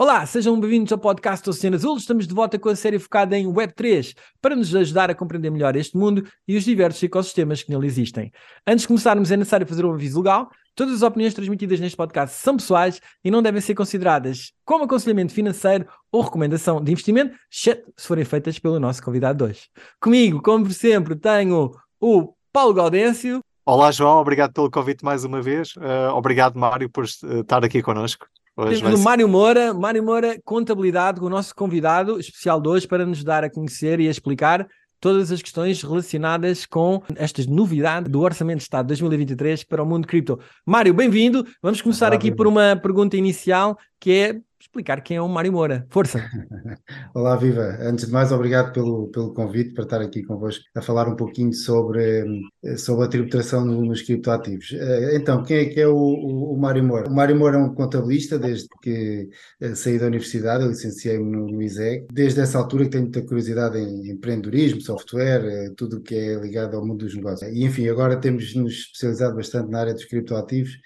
Olá, sejam bem-vindos ao podcast Oceano Azul. Estamos de volta com a série focada em Web3 para nos ajudar a compreender melhor este mundo e os diversos ecossistemas que nele existem. Antes de começarmos, é necessário fazer um aviso legal. Todas as opiniões transmitidas neste podcast são pessoais e não devem ser consideradas como aconselhamento financeiro ou recomendação de investimento, se forem feitas pelo nosso convidado de hoje. Comigo, como sempre, tenho o Paulo Gaudêncio. Olá, João, obrigado pelo convite mais uma vez. Uh, obrigado, Mário, por uh, estar aqui connosco. Hoje Temos o Mário Moura, Mário Moura, contabilidade, o nosso convidado especial de hoje para nos dar a conhecer e a explicar todas as questões relacionadas com estas novidades do Orçamento de Estado 2023 para o mundo cripto. Mário, bem-vindo. Vamos começar Olá, aqui por uma pergunta inicial que é explicar quem é o Mário Moura. Força! Olá, Viva! Antes de mais, obrigado pelo, pelo convite para estar aqui convosco a falar um pouquinho sobre, sobre a tributação nos criptoativos. Eh, então, quem é que é o, o, o Mário Moura? O Mário Moura é um contabilista desde que eh, saí da universidade, eu licenciei-me no, no ISEG. Desde essa altura que tenho muita curiosidade em empreendedorismo, software, eh, tudo o que é ligado ao mundo dos negócios. E, enfim, agora temos nos especializado bastante na área dos criptoativos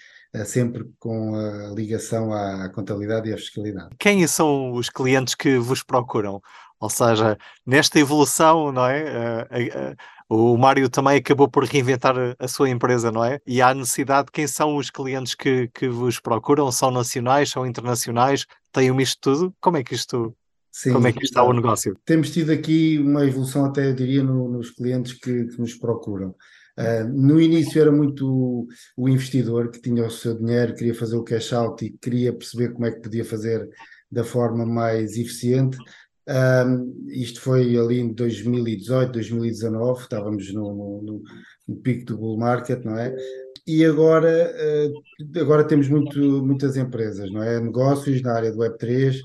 sempre com a ligação à contabilidade e à fiscalidade. Quem são os clientes que vos procuram? Ou seja, nesta evolução, não é? Uh, uh, o Mário também acabou por reinventar a sua empresa, não é? E há necessidade, quem são os clientes que, que vos procuram? São nacionais, são internacionais? Têm um misto tudo? Como é que isto Sim, Como é que está o negócio? Temos tido aqui uma evolução, até eu diria, no, nos clientes que, que, nos procuram. Uh, no início era muito o investidor que tinha o seu dinheiro, queria fazer o cash out e queria perceber como é que podia fazer da forma mais eficiente. Uh, isto foi ali em 2018, 2019, estávamos no, no, no, pico do bull market, não é? E agora, uh, agora temos muito, muitas empresas, não é? Negócios na área do Web3,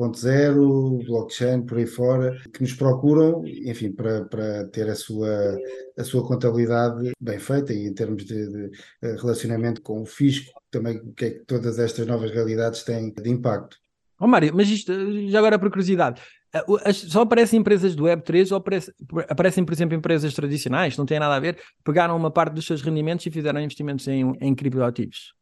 2.0, blockchain, por aí fora, que nos procuram, enfim, para, para ter a sua, a sua contabilidade bem feita e em termos de, de relacionamento com o fisco, também o que é que todas estas novas realidades têm de impacto. Oh Mário, mas isto, já agora por curiosidade, eh, só aparecem empresas do Web3 ou aparecem, aparecem, por exemplo, empresas tradicionais, não têm nada a ver, pegaram uma parte dos seus rendimentos e fizeram investimentos em, em criptoativos?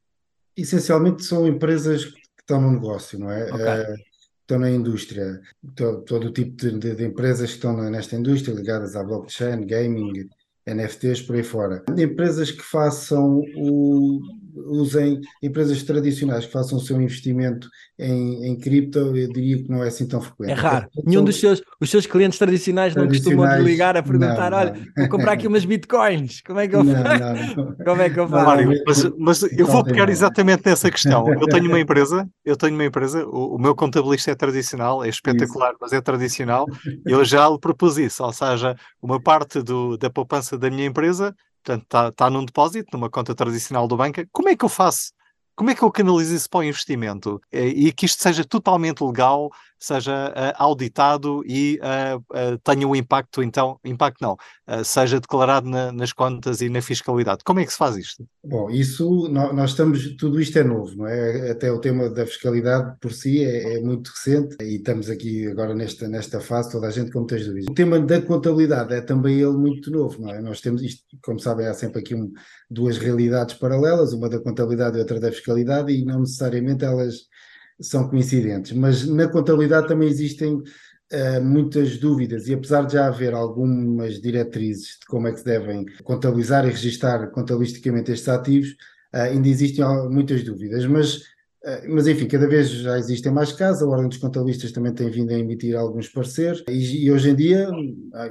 Essencialmente são empresas que estão no negócio, não é? Okay. Estão na indústria, todo, todo o tipo de, de, de, empresas que estão nesta indústria, ligadas à blockchain, gaming, NFTs, por aí fora. Empresas que façam o, usem empresas tradicionais que façam o seu investimento em, em cripto, eu diria que não é assim tão frequente. É raro. Nenhum dos seus, os seus clientes tradicionais, tradicionais não costumam te ligar a perguntar: não, não. olha, vou comprar aqui umas bitcoins, como é que eu faço? Como é que eu faço? Mário, mas, mas eu vou pegar exatamente nessa questão. Eu tenho uma empresa, eu tenho uma empresa, o, o meu contabilista é tradicional, é espetacular, isso. mas é tradicional. Eu já lhe propus isso, ou seja, uma parte do, da poupança da minha empresa portanto está, está num depósito, numa conta tradicional do banco, como é que eu faço? Como é que eu canalizo isso para o investimento? E que isto seja totalmente legal, seja uh, auditado e uh, tenha um impacto, então, impacto não, seja declarado na, nas contas e na fiscalidade. Como é que se faz isto? Bom, isso, nós estamos, tudo isto é novo, não é? Até o tema da fiscalidade por si é, é muito recente e estamos aqui agora nesta, nesta fase, toda a gente com muitas dúvidas. O tema da contabilidade é também ele muito novo, não é? Nós temos isto, como sabem, há sempre aqui um, duas realidades paralelas, uma da contabilidade e outra da fiscalidade e não necessariamente elas são coincidentes, mas na contabilidade também existem uh, muitas dúvidas e apesar de já haver algumas diretrizes de como é que se devem contabilizar e registar contabilisticamente estes ativos, uh, ainda existem muitas dúvidas, mas, uh, mas enfim, cada vez já existem mais casos, a Ordem dos Contabilistas também tem vindo a emitir alguns pareceres e, e hoje em dia,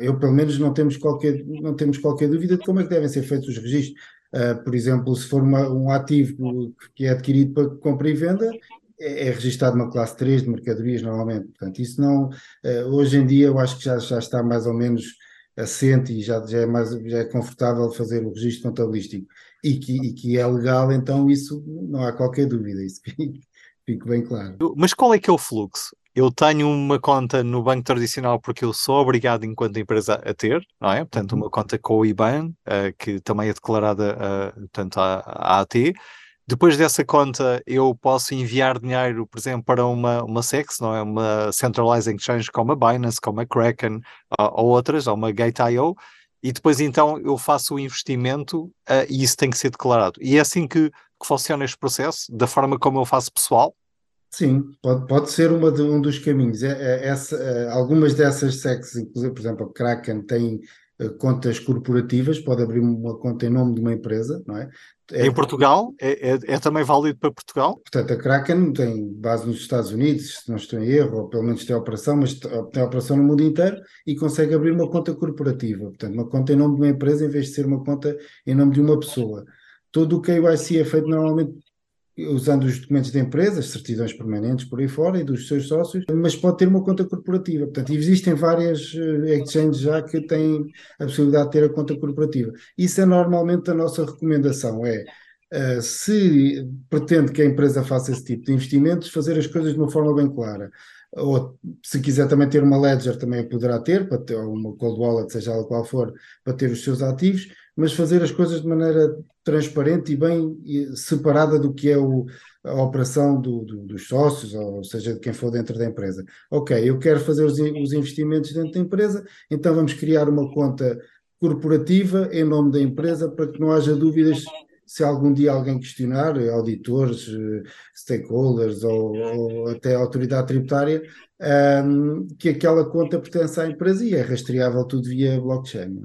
eu pelo menos não temos qualquer, não temos qualquer dúvida de como é que devem ser feitos os registros. Uh, por exemplo, se for uma, um ativo que é adquirido para compra e venda, é, é registado uma classe 3 de mercadorias normalmente. Portanto, isso não. Uh, hoje em dia eu acho que já, já está mais ou menos assente e já, já, é mais, já é confortável fazer o registro contabilístico e que, e que é legal, então isso não há qualquer dúvida, isso fique bem claro. Mas qual é que é o fluxo? Eu tenho uma conta no banco tradicional porque eu sou obrigado enquanto empresa a ter, não é? Portanto, uhum. uma conta com o IBAN, uh, que também é declarada uh, portanto, à, à AT. Depois dessa conta, eu posso enviar dinheiro, por exemplo, para uma, uma SEX, não é? Uma Centralized Exchange como a Binance, como a Kraken ou, ou outras, ou uma Gate.io, e depois então eu faço o investimento uh, e isso tem que ser declarado. E é assim que, que funciona este processo, da forma como eu faço pessoal, Sim, pode, pode ser uma de, um dos caminhos. É, é, essa, é, algumas dessas SECs, inclusive, por exemplo, a Kraken tem uh, contas corporativas, pode abrir uma conta em nome de uma empresa, não é? É, em Portugal? É, é, é, também válido para Portugal? Portanto, a Kraken tem base nos Estados Unidos, se não estou em erro, ou pelo menos tem operação, mas tem operação no mundo inteiro e consegue abrir uma conta corporativa. Portanto, uma conta em nome de uma empresa em vez de ser uma conta em nome de uma pessoa. Todo o KYC é feito normalmente usando os documentos da empresa, certidões permanentes por aí fora e dos seus sócios, mas pode ter uma conta corporativa. Portanto, existem várias eh, exchanges já que têm a possibilidade de ter a conta corporativa. Isso é normalmente a nossa recomendação, é Uh, se pretende que a empresa faça esse tipo de investimentos, fazer as coisas de uma forma bem clara. Ou se quiser também ter uma ledger, também poderá ter, para ter uma cold wallet, seja ela qual for, para ter os seus ativos, mas fazer as coisas de maneira transparente e bem separada do que é o, a operação do, do, dos sócios, ou seja, de quem for dentro da empresa. Ok, eu quero fazer os, os investimentos dentro da empresa, então vamos criar uma conta corporativa em nome da empresa para que não haja dúvidas se algum dia alguém questionar, auditores, stakeholders ou, ou até a autoridade tributária, um, que aquela conta pertence à empresa e é rastreável tudo via blockchain.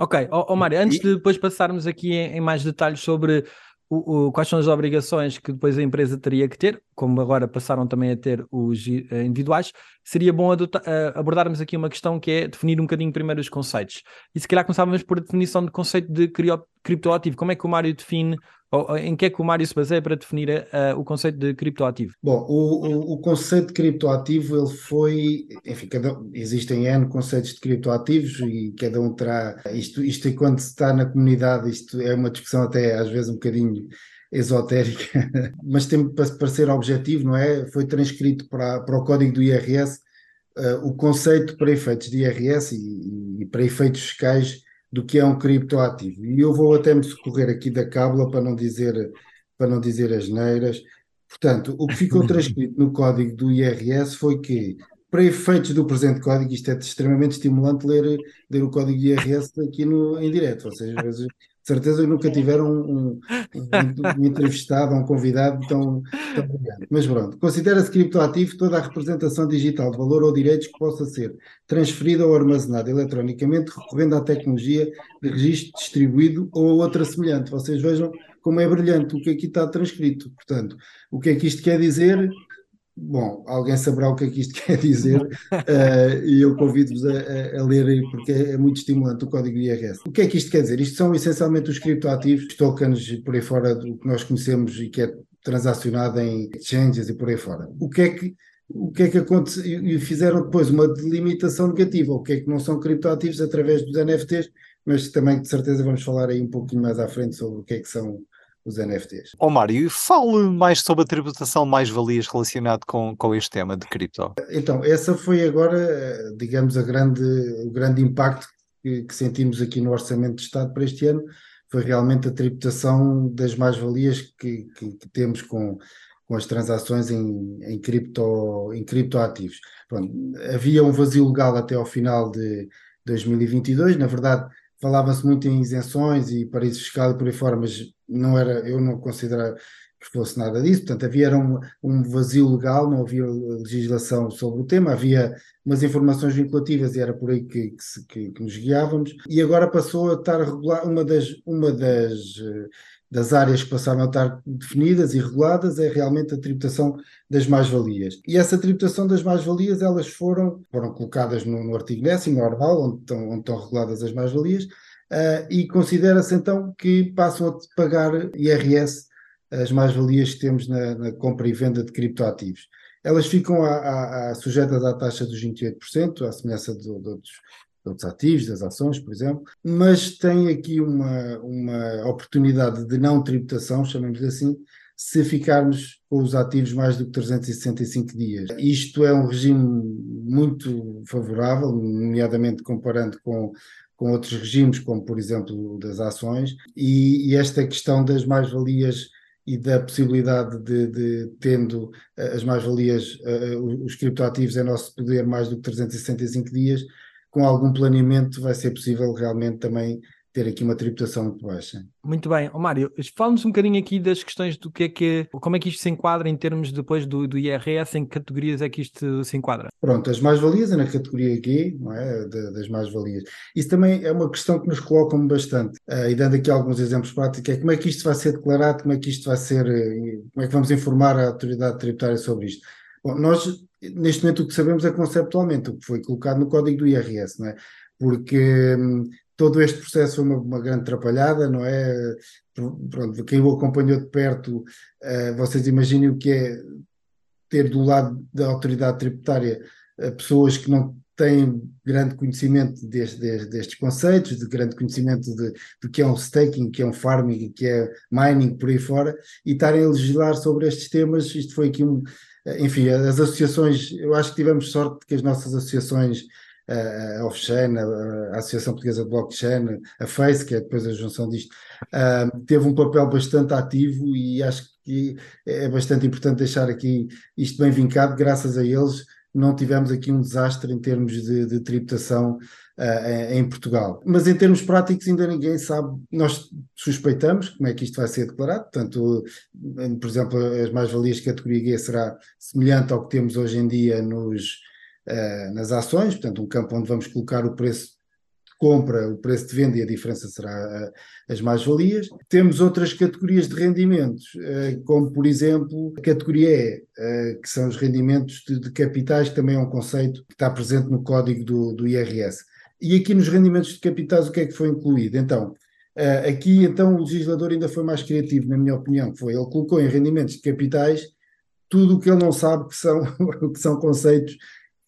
Ok, oh, oh Mário, antes de depois passarmos aqui em, em mais detalhes sobre o, o, quais são as obrigações que depois a empresa teria que ter, como agora passaram também a ter os uh, individuais, seria bom uh, abordarmos aqui uma questão que é definir um bocadinho primeiro os conceitos. E se calhar começávamos por a definição de conceito de criptoativo. Como é que o Mário define em que é que o Mário se baseia para definir uh, o conceito de criptoativo? Bom, o, o, o, conceito de criptoativo ele foi, enfim, cada, existem N conceitos de criptoativos e cada um terá, isto, isto quando se está na comunidade, isto é uma discussão até às vezes um bocadinho esotérica, mas tem para, ser objetivo, não é? Foi transcrito para, para o código do IRS uh, o conceito para efeitos de IRS e, e para efeitos fiscais do que é um criptoativo. E eu vou até me socorrer aqui da cábula para não dizer, para não dizer as neiras. Portanto, o que ficou transcrito no código do IRS foi que, para efeitos do presente código, isto é extremamente estimulante ler, ler o código do IRS aqui no, em direto. Vocês às vezes certeza que nunca tiveram um, um, um entrevistado, um convidado tão, tão brilhante. Mas pronto, considera-se criptoativo toda a representação digital de valor ou direitos que possa ser transferida ou armazenada eletronicamente recorrendo à tecnologia de registro distribuído ou outra semelhante. Vocês vejam como é brilhante o que aqui está transcrito. Portanto, o que é que isto quer dizer? Bom, alguém saberá o que é que isto quer dizer uh, e eu convido-vos a, a, a lerem porque é, é, muito estimulante o código IRS. O que é que isto quer dizer? Isto são essencialmente os criptoativos, tokens por aí fora do que nós conhecemos e que é transacionado em exchanges e por aí fora. O que é que o que é que aconteceu? E fizeram depois uma delimitação negativa. O que é que não são criptoativos através dos NFTs, mas também de certeza vamos falar aí um pouquinho mais à frente sobre o que é que são os NFTs. Ó oh, Mário, fale mais sobre a tributação mais-valias relacionado com, com este tema de cripto. Então, essa foi agora, digamos, a grande, o grande impacto que, que sentimos aqui no Orçamento de Estado para este ano, foi realmente a tributação das mais-valias que, que, que, temos com, com as transações em, em, cripto, em criptoativos. Pronto, havia um vazio legal até ao final de 2022, na verdade falava-se muito em isenções e paraíso fiscal e por aí fora, mas não era, eu não considerava que fosse nada disso, portanto havia um, um vazio legal, não havia legislação sobre o tema, havia umas informações vinculativas e era por aí que, que, que, que nos guiávamos, e agora passou a estar regular, uma das, uma das, das áreas que passaram a estar definidas e reguladas é realmente a tributação das mais-valias. E essa tributação das mais-valias, elas foram, foram colocadas no, no artigo 10 normal, onde estão, onde estão reguladas as mais-valias, uh, e considera-se então que passam a pagar IRS as mais-valias que temos na, na, compra e venda de criptoativos. Elas ficam a, a, a sujeitas à taxa dos 28%, à semelhança de, de, outros, de outros ativos, das ações, por exemplo, mas tem aqui uma, uma oportunidade de não tributação, chamemos assim, se ficarmos com os ativos mais do que 365 dias. Isto é um regime muito favorável, nomeadamente comparando com com outros regimes, como por exemplo das ações, e, e esta questão das mais-valias e da possibilidade de, de tendo eh, as mais-valias, uh, os criptoativos em nosso poder mais do que 365 dias, com algum planeamento vai ser possível realmente também ter aqui uma tributação muito baixa. Muito bem. Oh, Mário, fala-nos um bocadinho aqui das questões do que é que, como é que isto se enquadra em termos depois do, do IRS, em que categorias é que isto se enquadra? Pronto, as mais-valias é na categoria G, não é? das mais-valias. Isso também é uma questão que nos colocam bastante. Uh, e dando aqui alguns exemplos práticos, é como é que isto vai ser declarado, como é que isto vai ser, eh, como é que vamos informar a autoridade tributária sobre isto. Bom, nós, neste momento, o que sabemos é conceptualmente o que foi colocado no código do IRS, não é? Porque hum, todo este processo foi uma, uma, grande atrapalhada, não é? Pronto, quem o acompanhou de perto, uh, vocês imaginem o que é ter do lado da autoridade tributária uh, pessoas que não têm grande conhecimento deste, deste, destes conceitos, de grande conhecimento de, do que é um staking, que é um farming, que é mining, por aí fora, e estarem a legislar sobre estes temas. Isto foi aqui um. Eh, enfim, as associações, eu acho que tivemos sorte que as nossas associações a Offchain, a, Associação Portuguesa de Blockchain, a FACE, que é depois a junção disto, teve um papel bastante ativo e acho que é bastante importante deixar aqui isto bem vincado, graças a eles não tivemos aqui um desastre em termos de, de tributação uh, em, Portugal. Mas em termos práticos ainda ninguém sabe, nós suspeitamos como é que isto vai ser declarado, portanto, por exemplo, as mais-valias categoria G será semelhante ao que temos hoje em dia nos uh, nas ações, portanto, um campo onde vamos colocar o preço de compra, o preço de venda e a diferença será uh, as mais-valias. Temos outras categorias de rendimentos, uh, como por exemplo a categoria E, que são os rendimentos de, de, capitais, que também é um conceito que está presente no código do, do IRS. E aqui nos rendimentos de capitais, o que é que foi incluído? Então, aqui, então, o legislador ainda foi mais criativo, na minha opinião, foi ele colocou em rendimentos de capitais tudo o que ele não sabe que são, que são conceitos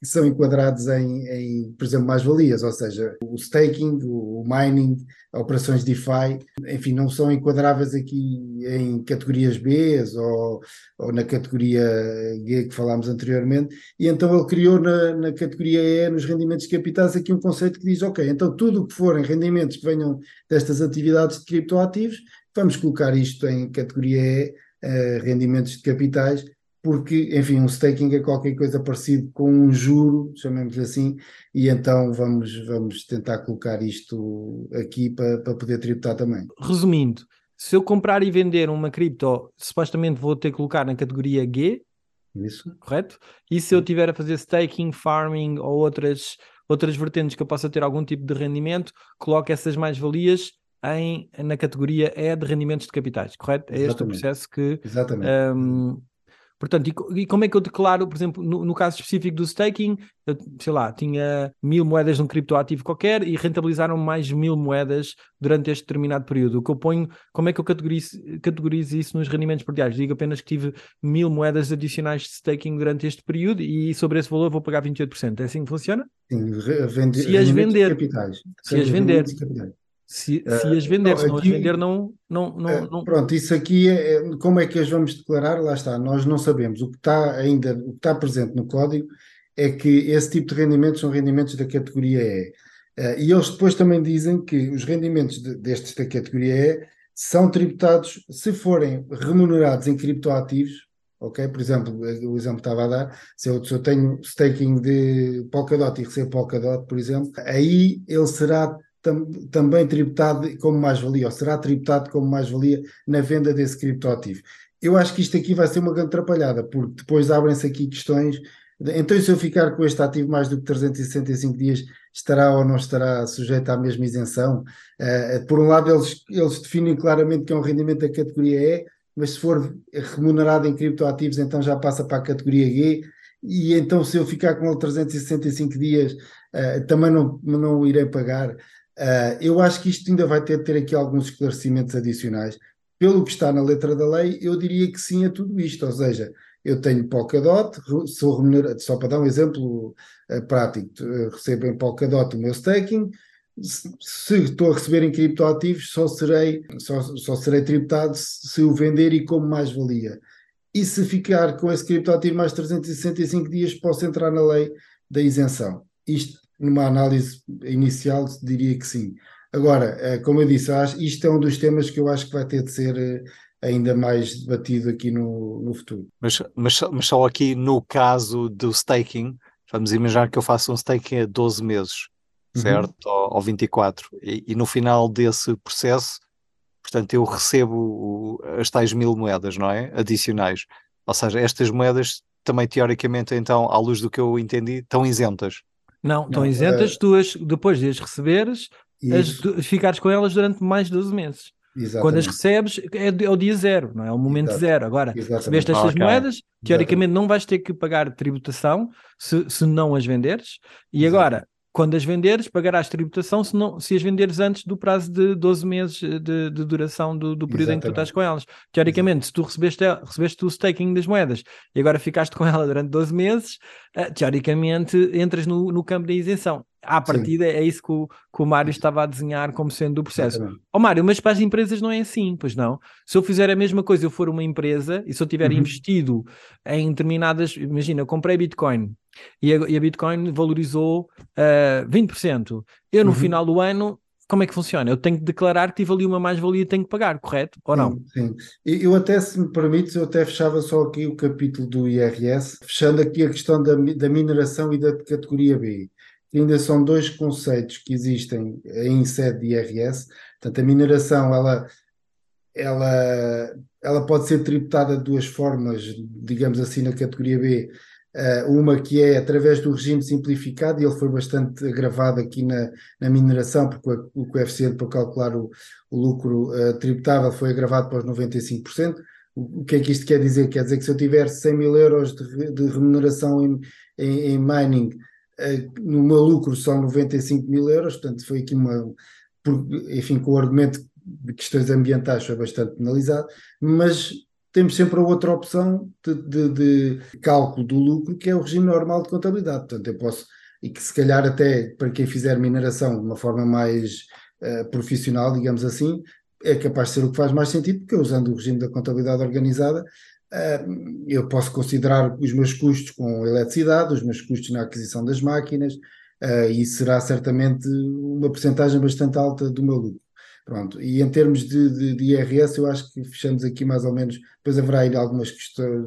que são enquadrados em, em por exemplo, mais-valias, ou seja, o staking, o mining, operações DeFi, enfim, não são enquadráveis aqui em categorias B ou, ou na categoria G que falámos anteriormente, e então ele criou na, na categoria E, nos rendimentos de capitais, aqui um conceito que diz, ok, então tudo o que forem rendimentos que venham destas atividades de criptoativos, vamos colocar isto em categoria E, uh, rendimentos de capitais, porque, enfim, um staking é qualquer coisa parecido com um juro, chamemos-lhe assim, e então vamos, vamos tentar colocar isto aqui para, para poder tributar também. Resumindo, se eu comprar e vender uma cripto, supostamente vou ter que colocar na categoria G, isso. Correto? E se eu tiver a fazer staking, farming ou outras, outras vertentes que eu possa ter algum tipo de rendimento, coloco essas mais-valias em, na categoria E de rendimentos de capitais, correto? É este o processo que um, Portanto, e, e, como é que eu declaro, por exemplo, no, no, caso específico do staking, eu, sei lá, tinha mil moedas num criptoativo qualquer e rentabilizaram mais mil moedas durante este determinado período. O que eu ponho, como é que eu categorizo, categorizo isso nos rendimentos perdiais? Digo apenas que tive mil moedas adicionais de staking durante este período e sobre esse valor vou pagar 28%. É assim que funciona? Sim, vende, se as vender. Capitais. Se as vender. Se, se as vender, se não as vender, não, não, não, é, não, Pronto, isso aqui é, é, como é que as vamos declarar? Lá está, nós não sabemos. O que está ainda, o que está presente no código é que esse tipo de rendimentos são rendimentos da categoria E. Uh, e eles depois também dizem que os rendimentos de, destes da categoria E são tributados se forem remunerados em criptoativos, ok? Por exemplo, o exemplo que estava a dar, se eu, se eu tenho staking de Polkadot e recebo Polkadot, por exemplo, aí ele será tam, também tributado como mais-valia, ou será tributado como mais-valia na venda desse criptoativo. Eu acho que isto aqui vai ser uma grande atrapalhada, porque depois abrem-se aqui questões. De, então, se eu ficar com este ativo mais do que 365 dias, estará ou não estará sujeito à mesma isenção? Uh, por um lado, eles, eles definem claramente que é um rendimento da categoria E, mas se for remunerado em criptoativos, então já passa para a categoria G. E então, se eu ficar com ele 365 dias, uh, também não, não irei pagar. Uh, eu acho que isto ainda vai ter de ter aqui alguns esclarecimentos adicionais. Pelo que está na letra da lei, eu diria que sim a tudo isto, ou seja, eu tenho Polkadot, sou remunerado, só para dar um exemplo uh, prático, recebo em Polkadot o meu staking, se, se estou a receber em criptoativos, só serei, só, só serei tributado se o vender e como mais-valia. E se ficar com esse criptoativo mais 365 dias, posso entrar na lei da isenção. Isto numa análise inicial, diria que sim. Agora, eh, como eu disse, isto é um dos temas que eu acho que vai ter de ser eh, ainda mais debatido aqui no, no futuro. Mas, mas, mas só aqui no caso do staking, vamos imaginar que eu faço um staking a 12 meses. uhum. certo? Ou, ou 24. E, e, no final desse processo, portanto, eu recebo as tais mil moedas, não é? Adicionais. Ou seja, estas moedas também, teoricamente, então, à luz do que eu entendi, estão isentas. Não, estão isentas, uh... tu as, depois de as receberes, as, ficares com elas durante mais de 12 meses. Exatamente. Quando as recebes, é, é, o dia zero, não é? é o momento Exato. zero. Agora, Exatamente. recebeste estas okay. moedas, teoricamente Exatamente. não vais ter que pagar tributação se, se não as venderes, e agora quando as venderes, pagarás tributação se, não, se as venderes antes do prazo de 12 meses de, de duração do, do período Exatamente. em que tu estás com elas. Teoricamente, Exatamente. se tu recebeste, recebeste o staking das moedas e agora ficaste com ela durante 12 meses, uh, teoricamente entras no, no campo da isenção. À partida, Sim. é isso que o, que o Mário estava a desenhar como sendo do processo. Ó oh, Mário, mas para as empresas não é assim, pois não? Se eu fizer a mesma coisa, eu for uma empresa e se eu tiver uhum. investido em determinadas. Imagina, eu comprei Bitcoin e a, e a Bitcoin valorizou uh, eh, 20%. Eu, no uhum. final do ano, como é que funciona? Eu tenho que declarar que tive ali uma mais-valia e tenho que pagar, correto? Ou não? Sim, sim. Eu até, se me permites, eu até fechava só aqui o capítulo do IRS, fechando aqui a questão da, da mineração e da categoria B. Ainda são dois conceitos que existem em sede de IRS. Portanto, a mineração, ela, ela, ela pode ser tributada de duas formas, digamos assim, na categoria B, Uh, uma que é através do regime simplificado, e ele foi bastante agravado aqui na, na mineração, porque o, coeficiente para calcular o, o lucro uh, tributável foi agravado para os 95%. O, que é que isto quer dizer? Quer dizer que se eu tiver 100 mil euros de, de remuneração em, em, em mining, no meu lucro são 95 mil euros, portanto foi aqui uma, enfim, com o argumento de questões ambientais foi bastante penalizado, mas temos sempre a outra opção de, de, de, cálculo do lucro, que é o regime normal de contabilidade. Portanto, eu posso, e que se calhar até para quem fizer mineração de uma forma mais uh, profissional, digamos assim, é capaz de ser o que faz mais sentido, porque usando o regime da contabilidade organizada, eu posso considerar os meus custos com eletricidade, os meus custos na aquisição das máquinas, uh, e será certamente uma porcentagem bastante alta do meu lucro. Pronto, e em termos de, de, de, IRS, eu acho que fechamos aqui mais ou menos. Depois haverá aí algumas questões,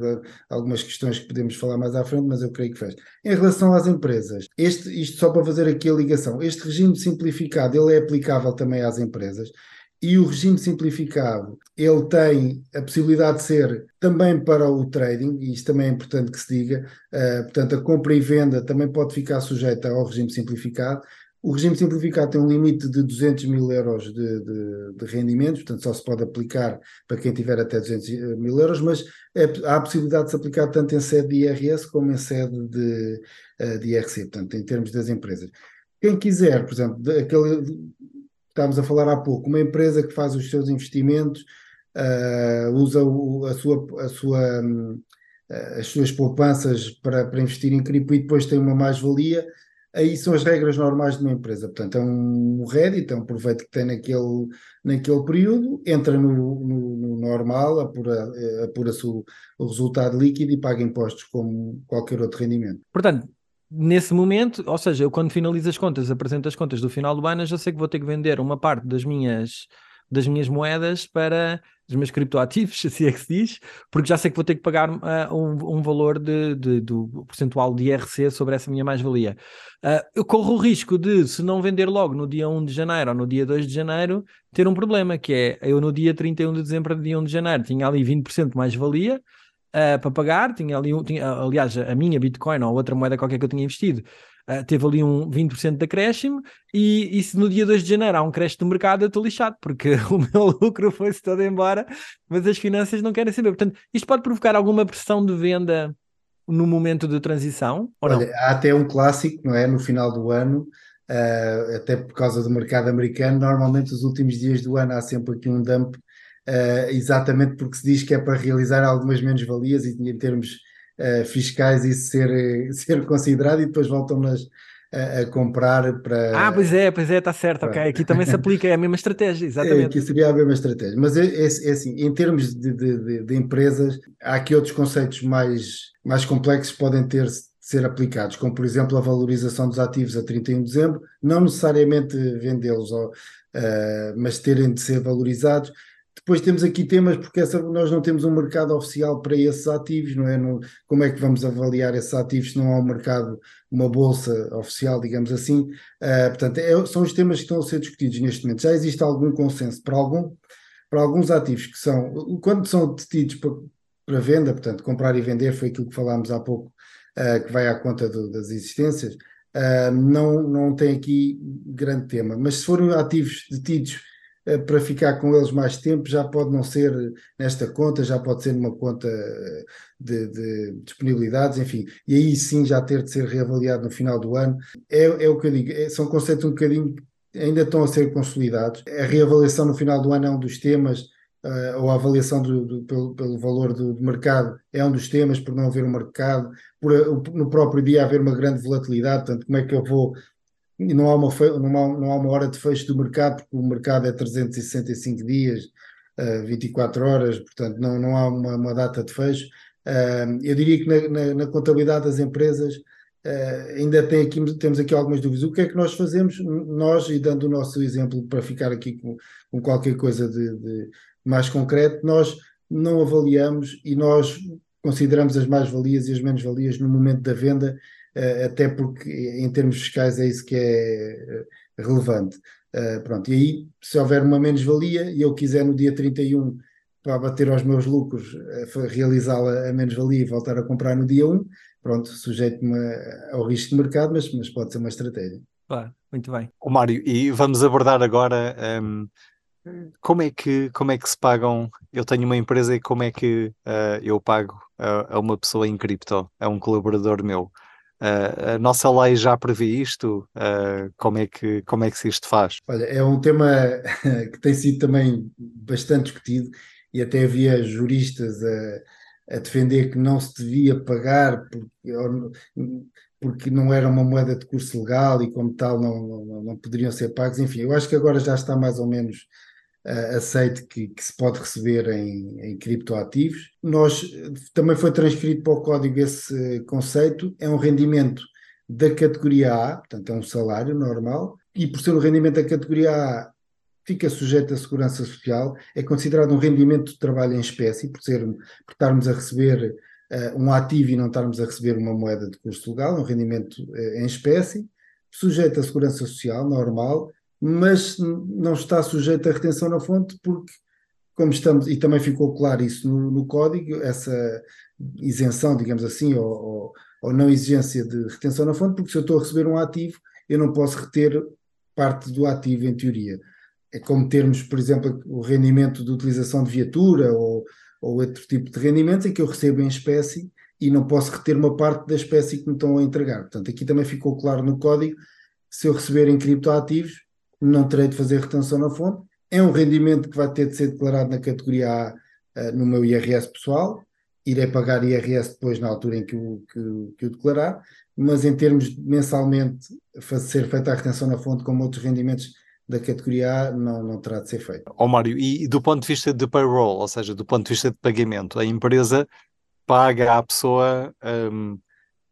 algumas questões que podemos falar mais à frente, mas eu creio que fez. Em relação às empresas, este, isto só para fazer aqui a ligação, este regime simplificado ele é aplicável também às empresas. E o regime simplificado, ele tem a possibilidade de ser também para o trading, e isto também é importante que se diga, uh, portanto, a compra e venda também pode ficar sujeita ao regime simplificado, o regime simplificado tem um limite de 200 mil euros de, de, de, rendimentos, portanto só se pode aplicar para quem tiver até 200 eh, mil euros, mas é, há a possibilidade de se aplicar tanto em sede de IRS como em sede de, eh, de IRC, portanto em termos das empresas. Quem quiser, por exemplo, aquele, estávamos a falar há pouco, uma empresa que faz os seus investimentos, uh, usa o, a sua, a sua, um, as suas poupanças para, para investir em cripto e depois tem uma mais-valia, aí são as regras normais de uma empresa. Portanto, é um Reddit, é um proveito que tem naquele, naquele período, entra no, no, no normal, apura, apura-se o, o resultado líquido e paga impostos como qualquer outro rendimento. Portanto, nesse momento, ou seja, eu quando finalizo as contas, apresento as contas do final do ano, já sei que vou ter que vender uma parte das minhas das minhas moedas para os meus criptoativos, assim é que se diz, porque já sei que vou ter que pagar uh, um, um, valor de, de, do percentual de IRC sobre essa minha mais-valia. Uh, eu corro o risco de, se não vender logo no dia 1 de janeiro ou no dia 2 de janeiro, ter um problema, que é eu no dia 31 de dezembro, dia 1 de janeiro, tinha ali 20% mais-valia, Uh, para pagar, tinha ali, tinha, aliás, a minha Bitcoin ou outra moeda qualquer que eu tinha investido, uh, teve ali um 20% de acréscimo e, e se no dia 2 de janeiro há um crescimento do mercado, eu estou lixado, porque o meu lucro foi-se todo embora, mas as finanças não querem saber. Portanto, isto pode provocar alguma pressão de venda no momento de transição? Olha, há até um clássico, não é? No final do ano, uh, até por causa do mercado americano, normalmente os últimos dias do ano há sempre aqui um dump, uh, exatamente porque se diz que é para realizar algumas menos-valias e em termos uh, fiscais isso ser, ser considerado e depois voltam-nas a, a, comprar para. Ah, pois é, pois é, está certo, ok. Aqui também se aplica, é a mesma estratégia, exatamente. É, aqui seria a mesma estratégia. Mas é, é, é assim, em termos de, de, de, empresas, há aqui outros conceitos mais, mais complexos que podem ter ser aplicados, como por exemplo a valorização dos ativos a 31 de dezembro, não necessariamente vendê-los, uh, mas terem de ser valorizados depois temos aqui temas, porque essa, nós não temos um mercado oficial para esses ativos, não é? Como é que vamos avaliar esses ativos se não há um mercado, uma bolsa oficial, digamos assim? Uh, portanto, é, são os temas que estão a ser discutidos neste momento. Já existe algum consenso para, algum, para alguns ativos que são, quando são detidos para, para venda, portanto, comprar e vender foi aquilo que falámos há pouco, uh, que vai à conta do, das existências, uh, não, não tem aqui grande tema. Mas se forem ativos detidos para ficar com eles mais tempo, já pode não ser nesta conta, já pode ser numa conta eh, de, de, disponibilidades, enfim, e aí sim já ter de ser reavaliado no final do ano. É, é o que eu digo, é, são conceitos um bocadinho ainda estão a ser consolidados. A reavaliação no final do ano é um dos temas, uh, ou a avaliação do, do, pelo, pelo, valor do, do, mercado é um dos temas, por não haver um mercado, por no próprio dia haver uma grande volatilidade, portanto, como é que eu vou e não há, uma, não, há, uma hora de fecho do mercado, porque o mercado é 365 dias, uh, 24 horas, portanto não, não há uma, uma data de fecho. Uh, eu diria que na, na, na contabilidade das empresas uh, ainda tem aqui, temos aqui algumas dúvidas. O que é que nós fazemos? Nós, e dando o nosso exemplo para ficar aqui com, com qualquer coisa de, de mais concreto, nós não avaliamos e nós consideramos as mais-valias e as menos-valias no momento da venda eh, até porque em termos fiscais é isso que é eh, relevante. Eh, pronto, e aí, se houver uma menos-valia e eu quiser no dia 31 para bater aos meus lucros, realizá-la a menos-valia e voltar a comprar no dia 1, pronto, sujeito-me ao risco de mercado, mas, mas pode ser uma estratégia. Claro, muito bem. O Mário, e vamos abordar agora um, como, é que, como é que se pagam. Eu tenho uma empresa e como é que uh, eu pago a, a, uma pessoa em cripto, a um colaborador meu. A nossa lei já prevê isto? Como, é que, como é que se isto faz? Olha, é um tema que tem sido também bastante discutido e até havia juristas a, a defender que não se devia pagar porque, porque não era uma moeda de curso legal e como tal não, não, não poderiam ser pagos. Enfim, eu acho que agora já está mais ou menos aceite que, que, se pode receber em, em criptoativos. Nós, também foi transferido para o código esse conceito, é um rendimento da categoria A, portanto é um salário normal, e por ser um rendimento da categoria A fica sujeito à segurança social, é considerado um rendimento de trabalho em espécie, por, ser, por estarmos a receber uh, um ativo e não estarmos a receber uma moeda de curso legal, um rendimento uh, em espécie, sujeito à segurança social normal, mas não está sujeito à retenção na fonte porque, como estamos, e também ficou claro isso no, no código, essa isenção, digamos assim, ou, ou, ou, não exigência de retenção na fonte, porque se eu estou a receber um ativo, eu não posso reter parte do ativo em teoria. É como termos, por exemplo, o rendimento de utilização de viatura ou, ou outro tipo de rendimento em que eu recebo em espécie e não posso reter uma parte da espécie que me estão a entregar. Portanto, aqui também ficou claro no código, se eu receber em criptoativos, não terei de fazer retenção na fonte. É um rendimento que vai ter de ser declarado na categoria A uh, no meu IRS pessoal. Irei pagar IRS depois na altura em que o, que, que o declarar, mas em termos mensalmente ser feita a retenção na fonte como outros rendimentos da categoria A não, não terá de ser feito. Ó oh, Mário, e do ponto de vista de payroll, ou seja, do ponto de vista de pagamento, a empresa paga à pessoa um,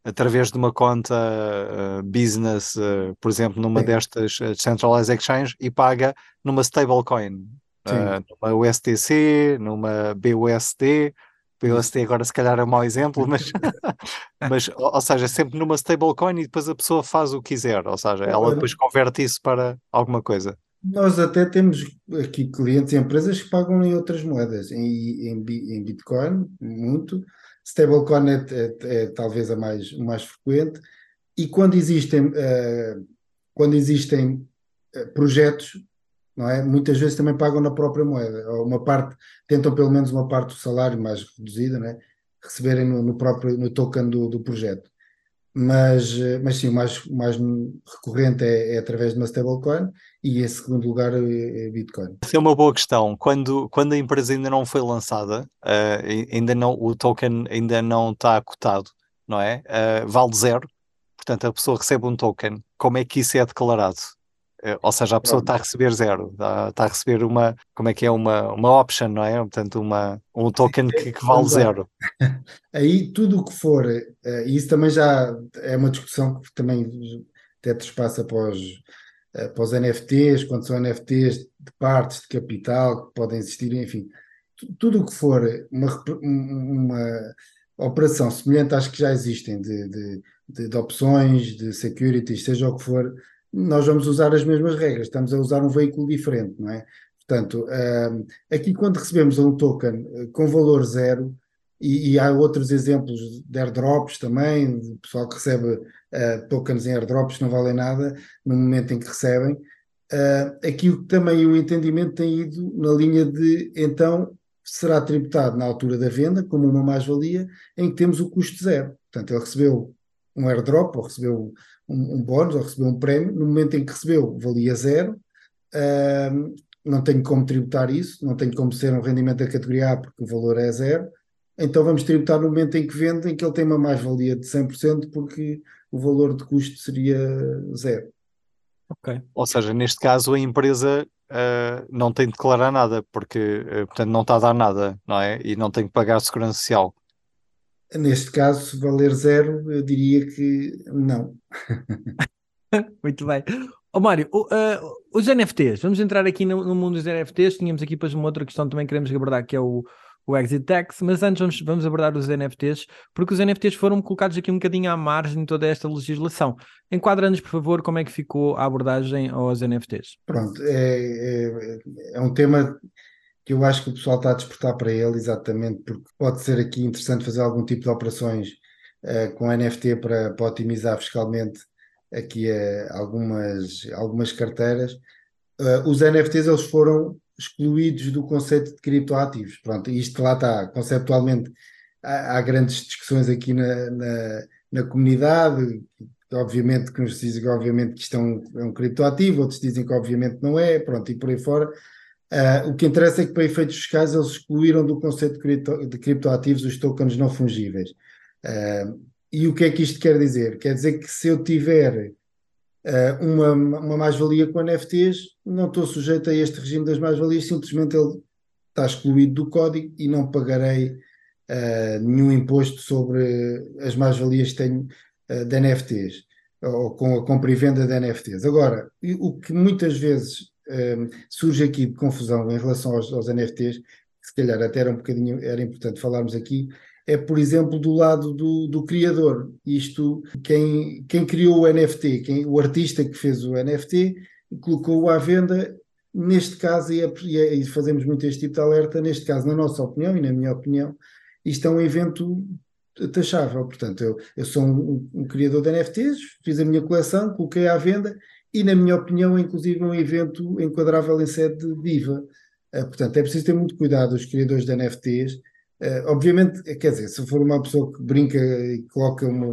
através de uma conta uh, business, uh, por exemplo, numa Sim. destas uh, Centralized Exchange e paga numa stablecoin, numa USTC, numa BUSD. BUSD agora se calhar é um mau exemplo, mas, mas ou, ou seja, sempre numa stablecoin e depois a pessoa faz o que quiser, ou seja, ela depois converte isso para alguma coisa. Nós até temos aqui clientes e empresas que pagam em outras moedas, em, em, em Bitcoin, muito, Stablecoin é, é, é, talvez a mais, mais frequente, e quando existem, uh, quando existem uh, projetos, não é? muitas vezes também pagam na própria moeda, ou uma parte, tentam pelo menos uma parte do salário mais reduzida, é? receberem no, no próprio no token do, do projeto. Mas, eh, mas sim, o mais, mais recorrente é, é através de uma stablecoin e em segundo lugar é Bitcoin. Essa é uma boa questão. Quando, quando a empresa ainda não foi lançada, uh, ainda não, o token ainda não está cotado, não é? Uh, vale zero. Portanto, a pessoa recebe um token. Como é que isso é declarado? Uh, ou seja, a pessoa está a receber zero, está, está, a receber uma, como é que é, uma, uma option, não é? Portanto, uma, um token que, que vale zero. Aí tudo o que for, e isso também já é uma discussão que também até te espaço após uh, para os NFTs, quando são NFTs de partes de capital que podem existir, enfim, tudo o que for uma, uma operação semelhante às que já existem de, de, de, de opções, de security, seja o que for, nós vamos usar as mesmas regras, estamos a usar um veículo diferente, não é? Portanto, aqui quando recebemos um token eh, com valor zero, e, e, há outros exemplos de airdrops também, de pessoal que recebe uh, tokens em airdrops que não valem nada no momento em que recebem, uh, aqui também o entendimento tem ido na linha de então será tributado na altura da venda como uma mais-valia em que temos o custo zero. Portanto, ele recebeu um airdrop, ou recebeu um, um bónus, ou recebeu um prémio, no momento em que recebeu valia zero, uh, não tenho como tributar isso, não tenho como ser um rendimento da categoria A porque o valor é zero, então vamos tributar no momento em que vende, em que ele tem uma mais-valia de 100% porque o valor de custo seria zero. Ok. Ou seja, neste caso a empresa uh, não tem de declarar nada, porque uh, portanto não está a dar nada, não é? E não tem que pagar a segurança social. Neste caso, valer zero, eu diria que não. Muito bem. Oh, Mário, uh, os NFTs, vamos entrar aqui no, no, mundo dos NFTs. Tínhamos aqui depois uma outra questão também que queremos abordar, que é o, o Exit Tax, mas antes vamos, vamos abordar os NFTs, porque os NFTs foram colocados aqui um bocadinho à margem de toda esta legislação. Enquadra-nos, por favor, como é que ficou a abordagem aos NFTs. Pronto, é, é, é um tema que eu acho que o pessoal está a despertar para ele, exatamente porque pode ser aqui interessante fazer algum tipo de operações uh, com NFT para, para otimizar fiscalmente aqui uh, algumas, algumas carteiras. Uh, os NFTs eles foram excluídos do conceito de criptoativos. Pronto, isto lá está, conceptualmente há, há grandes discussões aqui na, na, na, comunidade, obviamente que uns dizem que obviamente que isto é um, é um criptoativo, outros dizem que obviamente não é, pronto, e por aí fora. Uh, o que interessa é que para efeitos fiscais eles excluíram do conceito de, cripto, de criptoativos os tokens não fungíveis. Uh, e o que é que isto quer dizer? Quer dizer que se eu tiver uh, uma, uma mais-valia com NFTs, não estou sujeito a este regime das mais-valias, simplesmente ele está excluído do código e não pagarei nenhum imposto sobre as mais-valias que tenho de NFTs, ou com a compra e venda de NFTs. Agora, o que muitas vezes surge aqui de confusão em relação aos, aos NFTs, que se calhar até era um bocadinho, era importante falarmos aqui, é, por exemplo, do lado do, do criador. Isto, quem, quem criou o NFT, quem, o artista que fez o NFT, colocou-o à venda. Neste caso, e, é, e fazemos muito este tipo de alerta, neste caso, na nossa opinião e na minha opinião, isto é um evento taxável. Portanto, eu, eu sou um, um, criador de NFTs, fiz a minha coleção, coloquei à venda e, na minha opinião, inclusive um evento enquadrável em sede de IVA. Uh, portanto, é preciso ter muito cuidado os criadores de NFTs Uh, obviamente, quer dizer, se for uma pessoa que brinca e coloca uma,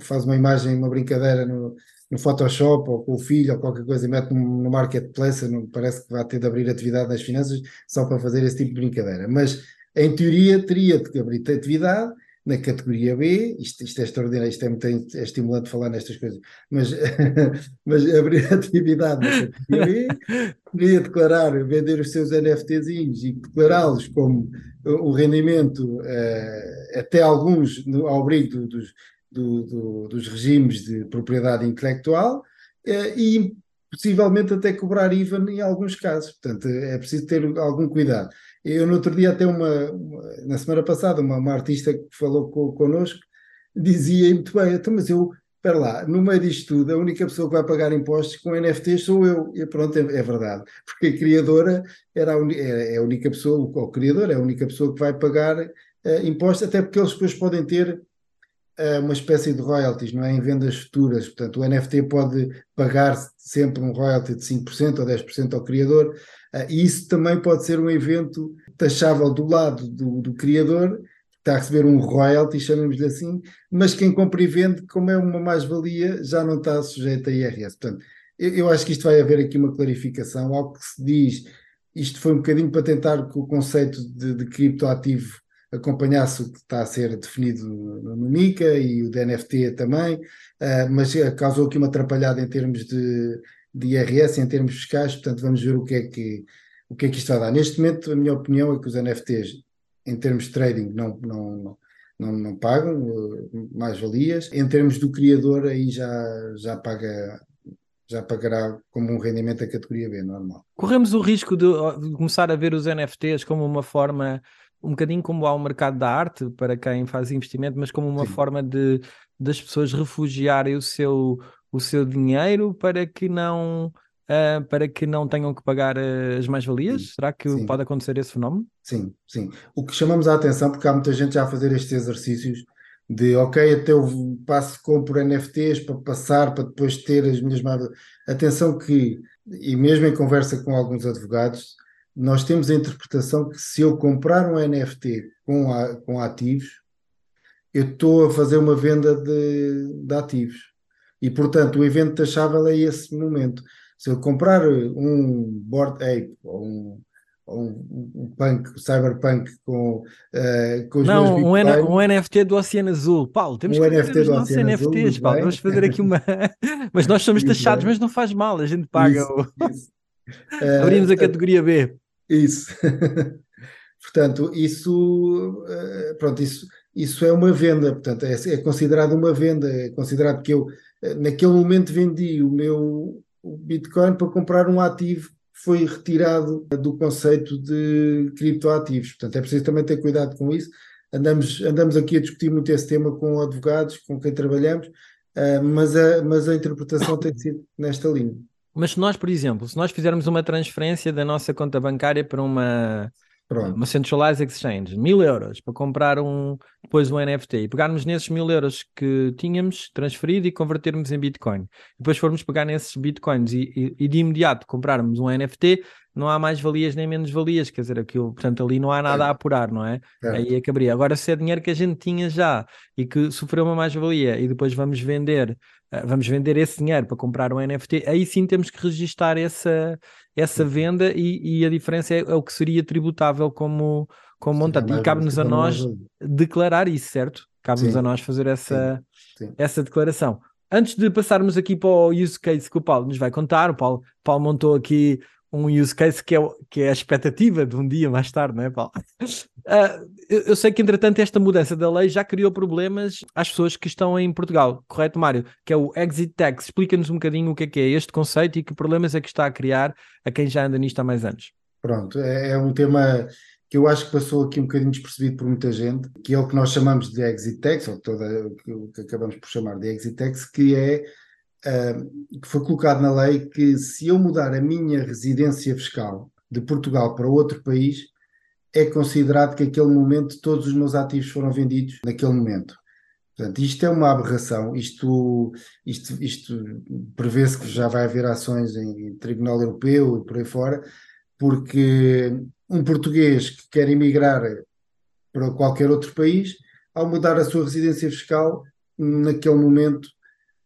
faz uma imagem, uma brincadeira no, no Photoshop ou com o filho ou qualquer coisa e mete no, no marketplace, não parece que vai ter de abrir atividade nas finanças só para fazer esse tipo de brincadeira. Mas em teoria teria de abrir atividade na categoria B, isto, isto é extraordinário, isto é muito é estimulante falar nestas coisas, mas, mas abrir atividade na categoria B, poderia declarar, vender os seus NFTzinhos e declará-los como o rendimento, uh, até alguns no, ao abrigo dos, do, do, dos regimes de propriedade intelectual, uh, e possivelmente até cobrar IVA em alguns casos. Portanto, é preciso ter algum cuidado. Eu, no outro dia, até uma, uma na semana passada, uma, uma, artista que falou co, connosco dizia muito bem, então, mas eu, espera lá, no meio disto tudo, a única pessoa que vai pagar impostos com NFTs sou eu. E pronto, é, é verdade. Porque a criadora era a, é, é a única pessoa, o, criador é a única pessoa que vai pagar uh, impostos, até porque eles depois podem ter uh, uma espécie de royalties, não é? Em vendas futuras. Portanto, o NFT pode pagar sempre um royalty de 5% ou 10% ao criador e isso também pode ser um evento taxável do lado do, do criador, que está a receber um royalty, chamemos-lhe assim, mas quem compra e vende, como é uma mais-valia, já não está sujeito a IRS. Portanto, eu, eu, acho que isto vai haver aqui uma clarificação, algo que se diz, isto foi um bocadinho para tentar que o conceito de, de criptoativo acompanhasse o que está a ser definido no, MICA e o DNFT também, uh, mas causou aqui uma atrapalhada em termos de de IRS em termos fiscais, portanto vamos ver o que é que, o que, é que isto vai dar. Neste momento, a minha opinião é que os NFTs, em termos de trading, não, não, não, não pagam uh, mais valias. Em termos do criador, aí já, já paga já pagará como um rendimento da categoria B, normal. Corremos o risco de, de começar a ver os NFTs como uma forma, um bocadinho como há o mercado da arte, para quem faz investimento, mas como uma Sim. forma de das pessoas refugiarem o seu, o seu dinheiro para que não uh, para que não tenham que pagar uh, as mais-valias? Será que sim. pode acontecer esse fenómeno? Sim, sim. O que chamamos a atenção, porque há muita gente já a fazer estes exercícios de ok, até eu passo, compro NFTs para passar, para depois ter as minhas mais Atenção que, e mesmo em conversa com alguns advogados, nós temos a interpretação que se eu comprar um NFT com, a, com ativos, eu estou a fazer uma venda de, de ativos. E, portanto, o evento taxável é esse momento. Se eu comprar um Board Ape ou um, um, um punk, um cyberpunk com, uh, com os Não, um, um NFT do Oceano Azul. Paulo, temos um que NFT os nossos NFTs, Azul, Paulo. Vamos fazer aqui uma. mas nós somos taxados, mas não faz mal, a gente paga. Isso, o... isso. Abrimos a categoria B. Isso. Portanto, isso, uh, pronto, isso, isso é uma venda, portanto, é, é considerado uma venda, é considerado que eu, uh, naquele momento, vendi o meu Bitcoin para comprar um ativo foi retirado do conceito de criptoativos. Portanto, é preciso também ter cuidado com isso. Andamos, andamos aqui a discutir muito esse tema com advogados, com quem trabalhamos, uh, mas, a, mas a interpretação tem sido nesta linha. Mas se nós, por exemplo, se nós fizermos uma transferência da nossa conta bancária para uma, Pronto. uma Centralized Exchange, mil euros para comprar um, depois um NFT e pegarmos nesses mil euros que tínhamos transferido e convertermos em Bitcoin. Depois formos pegar nesses Bitcoins e, e, e de imediato comprarmos um NFT, não há mais valias nem menos valias, quer dizer, aquilo, portanto, ali não há nada a apurar, não é? é. Aí é abria. Agora, se é dinheiro que a gente tinha já e que sofreu uma mais-valia e depois vamos vender, vamos vender esse dinheiro para comprar um NFT, aí sim temos que registar essa, essa venda e, e a diferença é, é, o que seria tributável como, como montante. e cabe-nos a nós declarar isso, certo? Cabe-nos a nós fazer essa, sim, sim. essa declaração. Antes de passarmos aqui para o use case que o Paulo nos vai contar, o Paulo, Paulo montou aqui um use case que é, que é a expectativa de um dia mais tarde, não é, Paulo? Uh, eu, eu, sei que, entretanto, esta mudança da lei já criou problemas às pessoas que estão em Portugal, correto, Mário? Que é o Exit Tax. Explica-nos um bocadinho o que é que é este conceito e que problemas é que está a criar a quem já anda nisto há mais anos. Pronto, é, é um tema que eu acho que passou aqui um bocadinho despercebido por muita gente, que é o que nós chamamos de Exit Tax, ou toda, o que acabamos por chamar de Exit Tax, que é que foi colocado na lei que se eu mudar a minha residência fiscal de Portugal para outro país, é considerado que aquele momento todos os meus ativos foram vendidos naquele momento. Portanto, isto é uma aberração, isto, isto, isto prevê-se que já vai haver ações em Tribunal Europeu e por aí fora, porque um português que quer emigrar para qualquer outro país, ao mudar a sua residência fiscal, naquele momento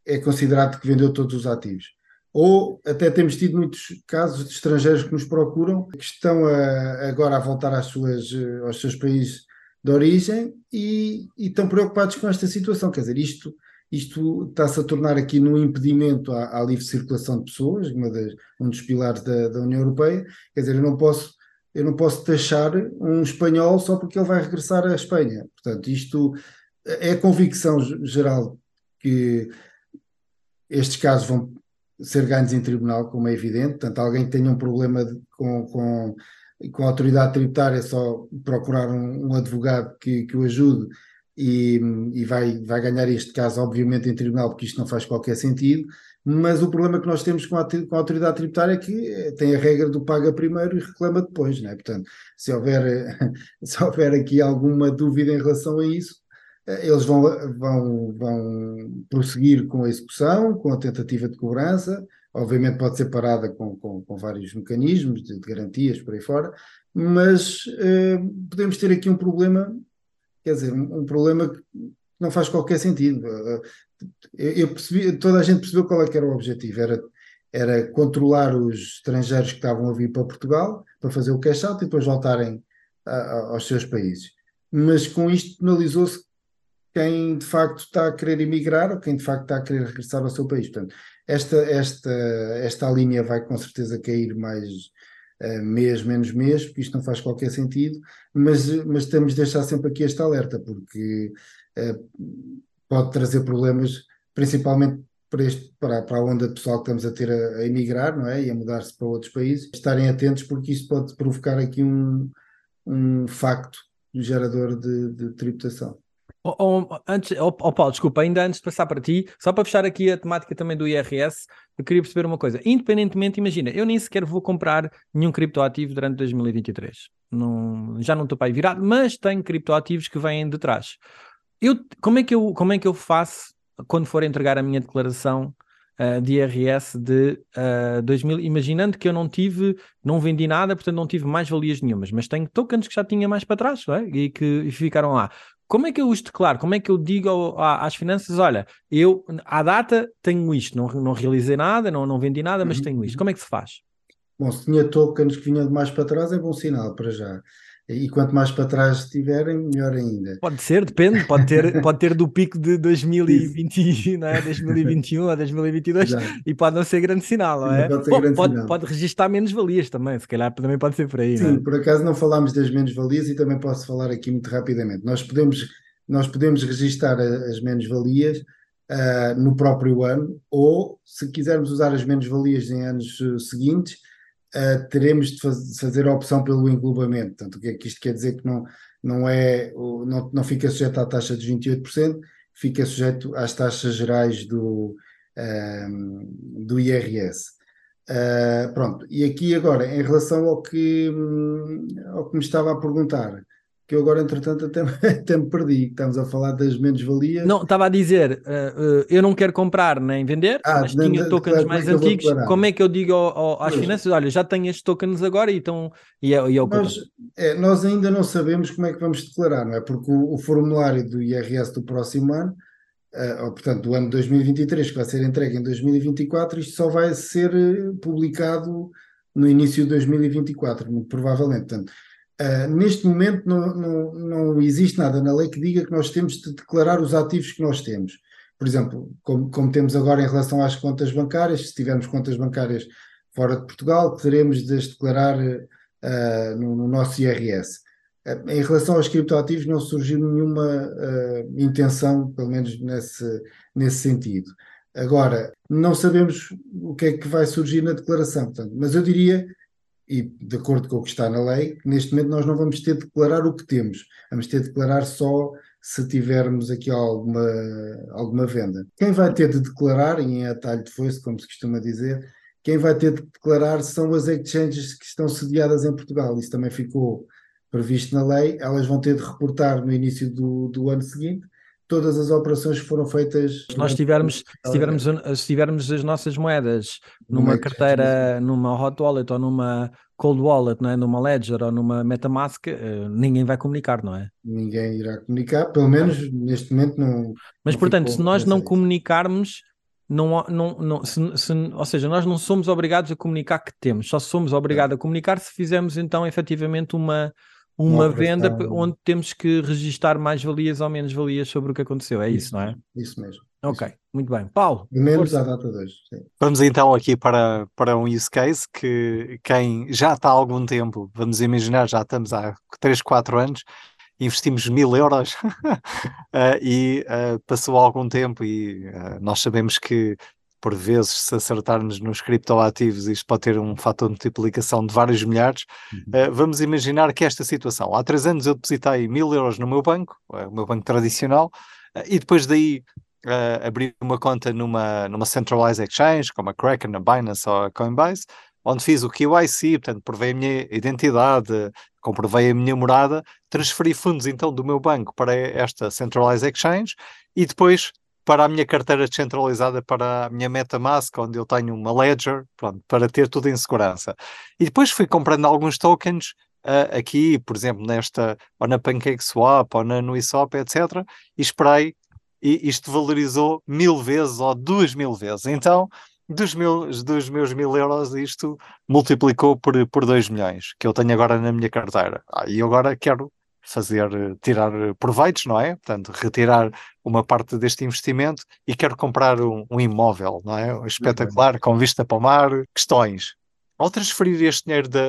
é considerado que vendeu todos os ativos. Ou até temos tido muitos casos de estrangeiros que nos procuram, que estão a, agora a voltar às suas, aos seus países de origem e, e estão preocupados com esta situação. Quer dizer, isto, isto está-se a tornar aqui num impedimento à, à livre circulação de pessoas, das, um dos pilares da, da, União Europeia. Quer dizer, eu não posso eu não posso taxar um espanhol só porque ele vai regressar à Espanha. Portanto, isto é a convicção geral que estes casos vão ser ganhos em tribunal, como é evidente. Portanto, alguém que tenha um problema de, com, com, com a autoridade tributária é só procurar um, um advogado que, que o ajude e, e, vai, vai ganhar este caso, obviamente, em tribunal, porque isto não faz qualquer sentido. Mas o problema que nós temos com a, com a autoridade tributária é que eh, tem a regra do paga primeiro e reclama depois, não é? Portanto, se houver, se houver aqui alguma dúvida em relação a isso, eles vão, vão, vão prosseguir com a execução, com a tentativa de cobrança, obviamente pode ser parada com, com, com vários mecanismos de, de, garantias por aí fora, mas eh, podemos ter aqui um problema, quer dizer, um, um, problema que não faz qualquer sentido. Eu, eu percebi, toda a gente percebeu qual é era o objetivo, era, era controlar os estrangeiros que estavam a vir para Portugal para fazer o cash out e depois voltarem a, a, aos seus países. Mas com isto penalizou-se quem de facto está a querer emigrar ou quem de facto está a querer regressar ao seu país. Portanto, esta, esta, esta linha vai com certeza cair mais uh, mês, menos mês, porque isto não faz qualquer sentido, mas, mas temos de deixar sempre aqui este alerta, porque uh, pode trazer problemas, principalmente para, este, para, para a onda de pessoal que estamos a ter a, a emigrar não é? e a mudar-se para outros países, estarem atentos porque isso pode provocar aqui um, um facto gerador de, de tributação. Oh, oh, antes, oh, oh, Paulo, desculpa, ainda antes de passar para ti, só para fechar aqui a temática também do IRS, eu queria perceber uma coisa. Independentemente, imagina, eu nem sequer vou comprar nenhum criptoativo durante 2023. Não, já não estou para aí virado, mas tenho criptoativos que vêm de trás. Eu, como, é que eu, como é que eu faço quando for entregar a minha declaração uh, de IRS de uh, eh, 2000, imaginando que eu não tive, não vendi nada, portanto não tive mais valias nenhumas, mas tenho tokens que já tinha mais para trás é? e que e ficaram lá. Como é que eu os declaro? Como é que eu digo ao, às finanças: olha, eu à data tenho isto, não, não realizei nada, não, não vendi nada, mas uhum. tenho isto. Como é que se faz? Bom, se tinha tokens que vinham de mais para trás, é bom sinal para já. E quanto mais para trás estiverem, melhor ainda. Pode ser, depende, pode ter, pode ter do pico de 2020, não é? 2021 ou 2022 Exato. e pode não ser grande sinal, não é? Pode, ser Bom, grande pode, sinal. pode registrar menos valias também, se calhar também pode ser por aí. Sim, é? por acaso não falámos das menos valias e também posso falar aqui muito rapidamente. Nós podemos, nós podemos registrar as menos valias uh, no próprio ano ou, se quisermos usar as menos valias em anos uh, seguintes, uh, teremos de, faz, fazer a opção pelo englobamento. Portanto, o que é que isto quer dizer que não, não, é, não, não fica sujeito à taxa dos 28%, fica sujeito às taxas gerais do, um, do IRS. Uh, pronto, e aqui agora, em relação ao que, ao que me estava a perguntar, que eu agora, entretanto, até, até me perdi. Estamos a falar das menos-valias. Não, estava a dizer, uh, uh, eu não quero comprar nem vender, ah, mas tinha de, tokens claro, mais antigos. Como é que eu digo ao, ao, às pois. finanças? Olha, já tenho estes tokens agora e, então, e é, e é o nós, é, nós ainda não sabemos como é que vamos declarar, não é? Porque o, o formulário do IRS do próximo ano, uh, ou, portanto, do ano 2023, que vai ser entregue em 2024, isto só vai ser publicado no início de 2024, muito provavelmente. Portanto, Uh, neste momento não, não, não, existe nada na lei que diga que nós temos de declarar os ativos que nós temos. Por exemplo, como, como temos agora em relação às contas bancárias, se tivermos contas bancárias fora de Portugal, teremos de as declarar uh, no, no, nosso IRS. Uh, em relação aos criptoativos, não surgiu nenhuma intenção, pelo menos nesse, nesse sentido. Agora, não sabemos o que é que vai surgir na declaração, portanto, mas eu diria e de acordo com o que está na lei, neste momento nós não vamos ter de declarar o que temos, vamos ter de declarar só se tivermos aqui alguma, alguma venda. Quem vai ter de declarar, em atalho de foice, como se costuma dizer, quem vai ter de declarar são as exchanges que estão sediadas em Portugal. Isso também ficou previsto na lei. Elas vão ter de reportar no início do, do ano seguinte todas as operações que foram feitas. Se nós tivermos, se tivermos, se tivermos as nossas moedas numa carteira, numa hot wallet ou numa cold wallet, não é? numa Ledger ou numa MetaMask, uh, ninguém vai comunicar, não é? Ninguém irá comunicar, pelo menos neste momento não. Mas não portanto, se nós não comunicarmos, não, não, não, se, se, ou seja, nós não somos obrigados a comunicar que temos, só somos obrigados a comunicar se fizermos então efetivamente uma uma, uma venda onde temos que registar mais valias ou menos valias sobre o que aconteceu. É isso, isso não é? Isso mesmo. Ok, isso. muito bem. Paulo. Menos à data 2. Vamos então aqui para, para um use case que quem já está há algum tempo, vamos imaginar, já estamos há 3, 4 anos, investimos mil euros uh, e uh, passou algum tempo e uh, nós sabemos que por vezes, se acertarmos nos criptoativos, isto pode ter um fator de multiplicação de vários milhares. Uhum. Uh, vamos imaginar que esta situação. Há três anos eu depositei mil euros no meu banco, eh, o meu banco tradicional, uh, e depois daí uh, abri uma conta numa, numa centralized exchange, como a Kraken, a Binance ou a Coinbase, onde fiz o KYC, portanto, provei a minha identidade, comprovei a minha morada, transferi fundos então do meu banco para esta centralized exchange e depois para a minha carteira descentralizada, para a minha MetaMask, onde eu tenho uma Ledger, pronto, para ter tudo em segurança. E depois fui comprando alguns tokens uh, aqui, por exemplo, nesta, ou na PancakeSwap, ou na Nuiswap, etc. E esperei, e isto valorizou mil vezes ou duas mil vezes. Então, dos meus, dos meus mil euros, isto multiplicou por, por 2 milhões, que eu tenho agora na minha carteira. Ah, e agora quero fazer, tirar proveitos, não é? Portanto, retirar uma parte deste investimento e quero comprar um, um imóvel, não é? Espetacular, com vista para o mar, questões. Ao transferir este dinheiro da,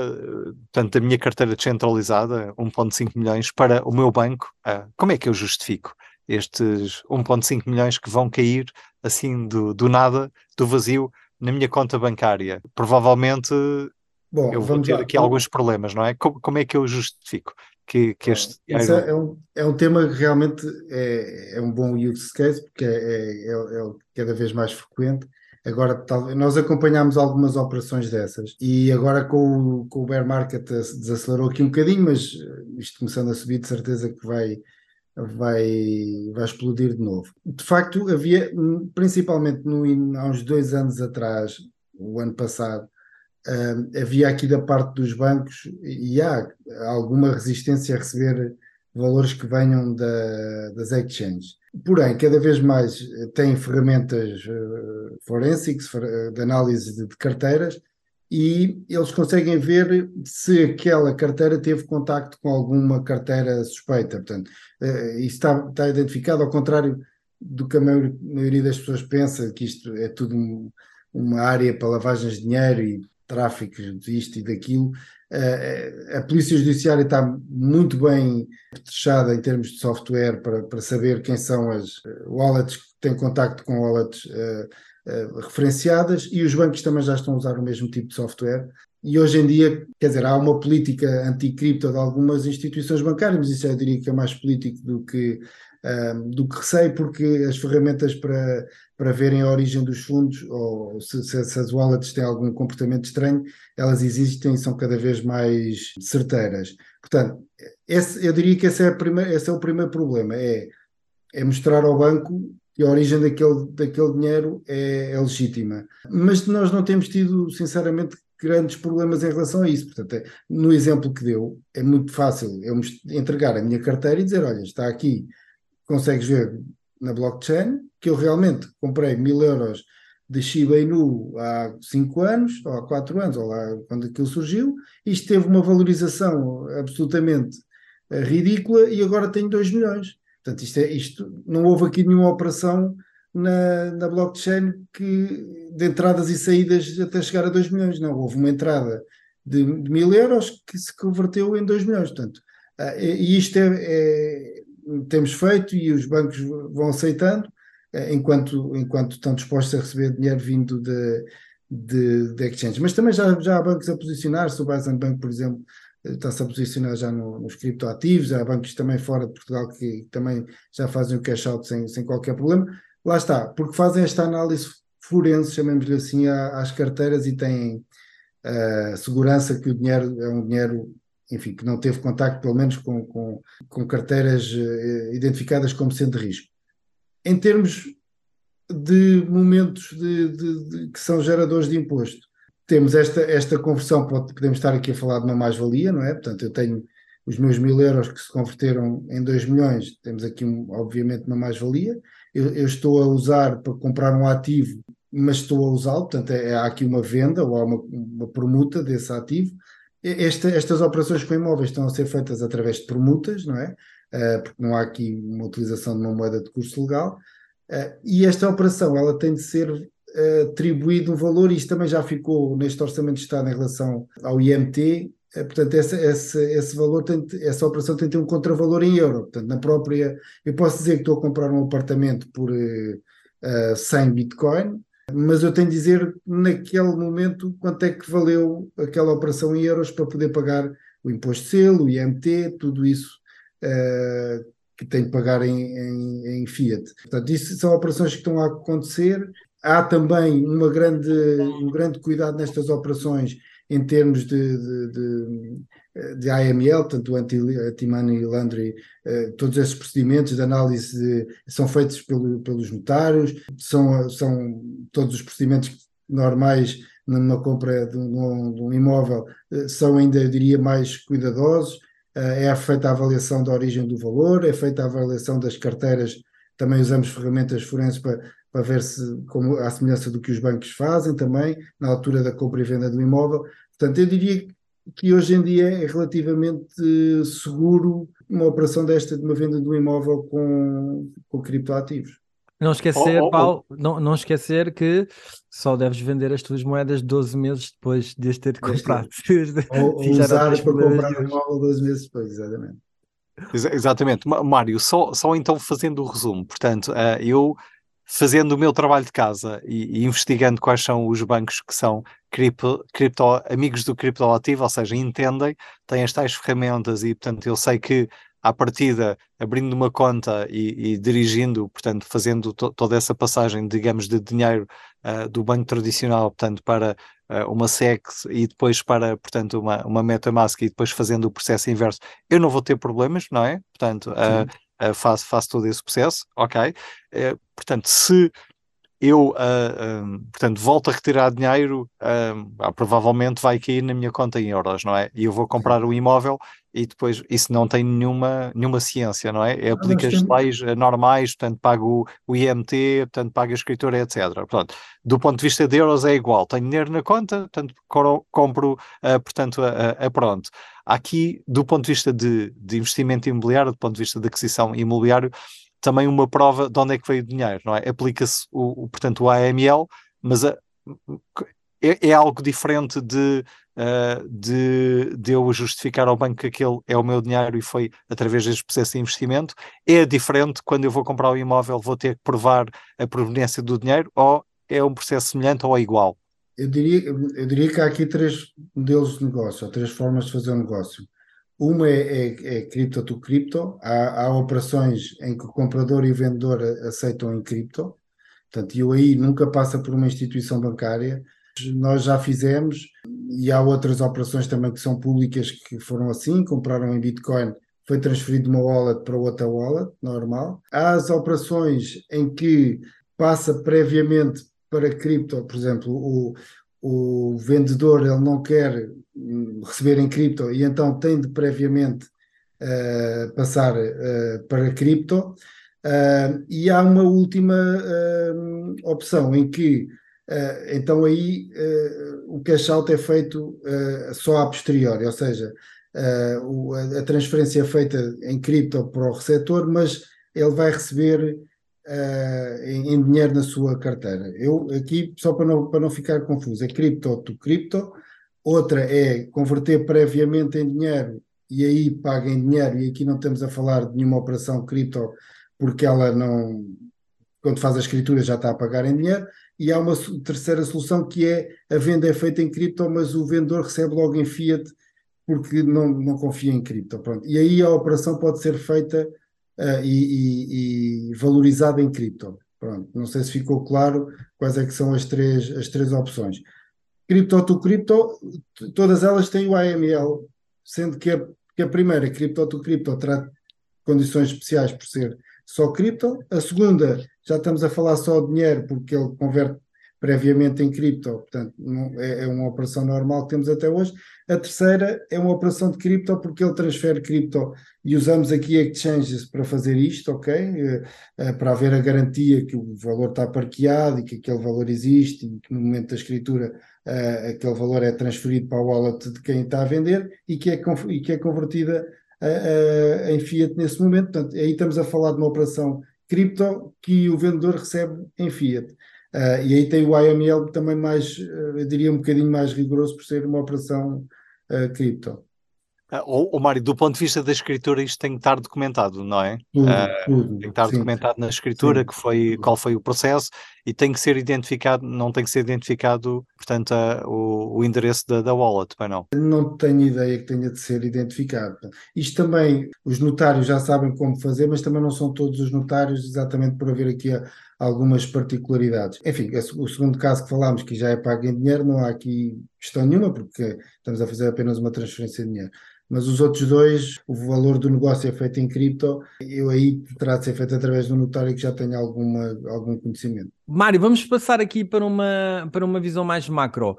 portanto, da minha carteira descentralizada, 1.5 milhões, para o meu banco, uh, como é que eu justifico? estes 1,5 milhões que vão cair assim do, do nada, do vazio, na minha conta bancária. Provavelmente Bom, eu vou ter lá. aqui alguns problemas, não é? Como, como é que eu justifico que, que este dinheiro... é, um, é um tema que realmente é, é um bom use case, porque é, é, é, é cada vez mais frequente. Agora, tal, nós acompanhámos algumas operações dessas e agora com o, com o bear market desacelerou aqui um bocadinho, mas isto começando a subir, de certeza que vai, vai, vai explodir de novo. De facto, havia, principalmente no, há uns dois anos atrás, o ano passado, uh, havia aqui da parte dos bancos e há alguma resistência a receber valores que venham da, das exchanges. Porém, cada vez mais têm ferramentas uh, forensics de análise de, de carteiras e eles conseguem ver se aquela carteira teve contacto com alguma carteira suspeita. Portanto, uh, isso está, está, identificado, ao contrário do que a maioria das pessoas pensa, que isto é tudo um, uma área para lavagens de dinheiro e tráfico disto e daquilo. Uh, a Polícia Judiciária está muito bem fechada em termos de software para, para saber quem são as wallets que têm contacto com wallets uh, referenciadas e os bancos também já estão a usar o mesmo tipo de software. E hoje em dia, quer dizer, há uma política anticripto de algumas instituições bancárias, mas isso eu diria que é mais político do que, do que receio, porque as ferramentas para, para verem a origem dos fundos ou se, se, se, as wallets têm algum comportamento estranho, elas existem e são cada vez mais certeiras. Portanto, esse, eu diria que esse é, primeira, esse é o primeiro problema, é, é mostrar ao banco que a origem daquele, daquele dinheiro é, é legítima. Mas nós não temos tido, sinceramente, grandes problemas em relação a isso. Portanto, é, no exemplo que deu, é muito fácil eu entregar a minha carteira e dizer: olha, está aqui, consegues ver na blockchain, que eu realmente comprei mil euros de Shiba Inu há 5 anos, ou há 4 anos, ou lá quando aquilo surgiu, isto teve uma valorização absolutamente eh, ridícula e agora tenho 2 milhões. Portanto, isto, é, isto não houve aqui nenhuma operação na, na blockchain que de entradas e saídas até chegar a 2 milhões. Não, houve uma entrada de, mil euros que se converteu em 2 milhões. Portanto, uh, e isto é, é, temos feito e os bancos vão aceitando, eh, enquanto, enquanto estão dispostos a receber dinheiro vindo de, de, de exchanges. Mas também já, já há bancos a posicionar-se, o Bison Bank, por exemplo, eh, está-se a posicionar já no, nos criptoativos, há bancos também fora de Portugal que também já fazem o cash out sem, sem qualquer problema. Lá está, porque fazem esta análise forense, chamemos-lhe assim, às carteiras e têm a uh, segurança que o dinheiro é um dinheiro enfim, que não teve contacto, pelo menos, com, com, com carteiras uh, identificadas como sendo de risco. Em termos de momentos de, de, de, que são geradores de imposto, temos esta, esta conversão, podemos estar aqui a falar de uma mais-valia, não é? Portanto, eu tenho os meus mil euros que se converteram em 2 milhões, temos aqui, obviamente, uma mais-valia. Eu, eu, estou a usar para comprar um ativo, mas estou a usá-lo, portanto, é, há aqui uma venda ou há uma, uma permuta desse ativo esta, estas operações com imóveis estão a ser feitas através de permutas, não é? Uh, porque não há aqui uma utilização de uma moeda de curso legal. Uh, e esta operação ela tem de ser uh, atribuído um valor, e isto também já ficou neste Orçamento de Estado em relação ao IMT. portanto, essa, essa, esse valor tem, essa operação tem de ter um contravalor em euro. Portanto, na própria. Eu posso dizer que estou a comprar um apartamento por 100 Bitcoin, mas eu tenho de dizer naquele momento quanto é que valeu aquela operação em euros para poder pagar o imposto de selo, o IMT, tudo isso uh, que tem de pagar em, em, em, Fiat. Portanto, isso são operações que estão a acontecer. Há também uma grande, um grande cuidado nestas operações em termos de, de, de de AML, portanto, anti-money laundry, eh, todos esses procedimentos de análise são feitos pelo, pelos notários, são, são todos os procedimentos normais numa compra de um, de um imóvel, eh, são ainda, eu diria, mais cuidadosos, eh, é feita a avaliação da origem do valor, é feita a avaliação das carteiras, também usamos ferramentas forenses para, para ver se, como a semelhança do que os bancos fazem também, na altura da compra e venda do imóvel. Portanto, eu diria que hoje em dia é relativamente seguro uma operação desta de uma venda de um imóvel com, com criptoativos. Não esquecer, oh, oh, Paulo, não, não esquecer que só deves vender as tuas moedas 12 meses depois de as ter comprado. Ou, ou usar para comprar um imóvel 12 meses depois, exatamente. exatamente. Mário, só, só então fazendo o resumo. Portanto, uh, eu fazendo o meu trabalho de casa e, e, investigando quais são os bancos que são cripto, cripto, amigos do criptoativo, ou seja, entendem, têm as tais ferramentas e, portanto, eu sei que à partida, abrindo uma conta e, e dirigindo, portanto, fazendo to toda essa passagem, digamos, de dinheiro uh, do banco tradicional, portanto, para uh, uma SEX e depois para, portanto, uma, uma MetaMask e depois fazendo o processo inverso, eu não vou ter problemas, não é? Portanto, uh, faço, faço todo esse processo, ok? portanto, se eu, uh, um, portanto, volto a retirar dinheiro, uh, provavelmente vai cair na minha conta em euros, não é? E eu vou comprar o imóvel e depois isso não tem nenhuma, nenhuma ciência, não é? é aplica as leis normais, portanto, pago o, IMT, portanto, pago a escritura, etc. Portanto, do ponto de vista de euros é igual, tenho dinheiro na conta, portanto, compro, uh, portanto, a, a, pronto. Aqui, do ponto de vista de, de investimento imobiliário, do ponto de vista de aquisição imobiliário, também uma prova de onde é que veio o dinheiro, não é? Aplica-se o, o, portanto, o AML, mas a, é, é, algo diferente de, uh, de, de, eu justificar ao banco que aquele é o meu dinheiro e foi através deste processo de investimento. É diferente quando eu vou comprar o imóvel, vou ter que provar a proveniência do dinheiro, ou é um processo semelhante ou é igual? Eu diria, eu diria que há aqui três modelos de negócio, ou três formas de fazer um negócio. Uma é, é, é cripto to cripto, há, há, operações em que o comprador e o vendedor aceitam em cripto, portanto, e aí nunca passa por uma instituição bancária. Nós já fizemos, e há outras operações também que são públicas que foram assim, compraram em Bitcoin, foi transferido de uma wallet para outra wallet, normal. Há as operações em que passa previamente para cripto, por exemplo, o, o vendedor ele não quer receber em cripto e então tem de previamente uh, passar uh, para cripto. Uh, e há uma última opção em que então aí o cash out é feito só a posteriori, ou seja, o, a, transferência é feita em cripto para o receptor, mas ele vai receber em, em, dinheiro na sua carteira. Eu aqui, só para não, para não ficar confuso, é cripto to cripto, Outra é converter previamente em dinheiro e aí paga em dinheiro, e aqui não estamos a falar de nenhuma operação cripto, porque ela não, quando faz a escritura já está a pagar em dinheiro, e há uma terceira solução que é a venda é feita em cripto, mas o vendedor recebe logo em fiat porque não, não confia em cripto. Pronto. E aí a operação pode ser feita uh, e, e, e, valorizada em cripto. Pronto. Não sei se ficou claro quais é que são as três, as três opções. Cripto to Crypto, todas elas têm o AML, sendo que a, que a primeira, Crypto to Crypto, terá condições especiais por ser só cripto. A segunda, já estamos a falar só de dinheiro, porque ele converte previamente em cripto, portanto, não, é, é, uma operação normal que temos até hoje. A terceira é uma operação de cripto, porque ele transfere cripto e usamos aqui exchanges para fazer isto, ok? Eh, eh, para haver a garantia que o valor está parqueado e que aquele valor existe e que no momento da escritura uh, aquele valor é transferido para o wallet de quem está a vender e que é, e que é convertida em fiat nesse momento. Portanto, aí estamos a falar de uma operação cripto que o vendedor recebe em fiat. Uh, e aí tem o IML também mais, eu diria, um bocadinho mais rigoroso por ser uma operação uh, cripto. O, o Mário, do ponto de vista da escritura, isto tem que estar documentado, não é? Tudo, uh, tudo. Tem que estar sim. documentado na escritura que foi, qual foi o processo e tem que ser identificado, não tem que ser identificado, portanto, a, o, o, endereço da, da wallet, bem não? Não tenho ideia que tenha de ser identificado. Isto também, os notários já sabem como fazer, mas também não são todos os notários, exatamente por haver aqui a, algumas particularidades. Enfim, o segundo caso que falámos, que já é pago em dinheiro, não há aqui questão nenhuma, porque estamos a fazer apenas uma transferência de dinheiro mas os outros dois, o valor do negócio é feito em cripto, eu aí terá de ser feito através do notário que já tenha alguma, algum conhecimento. Mário, vamos passar aqui para uma, para uma visão mais macro.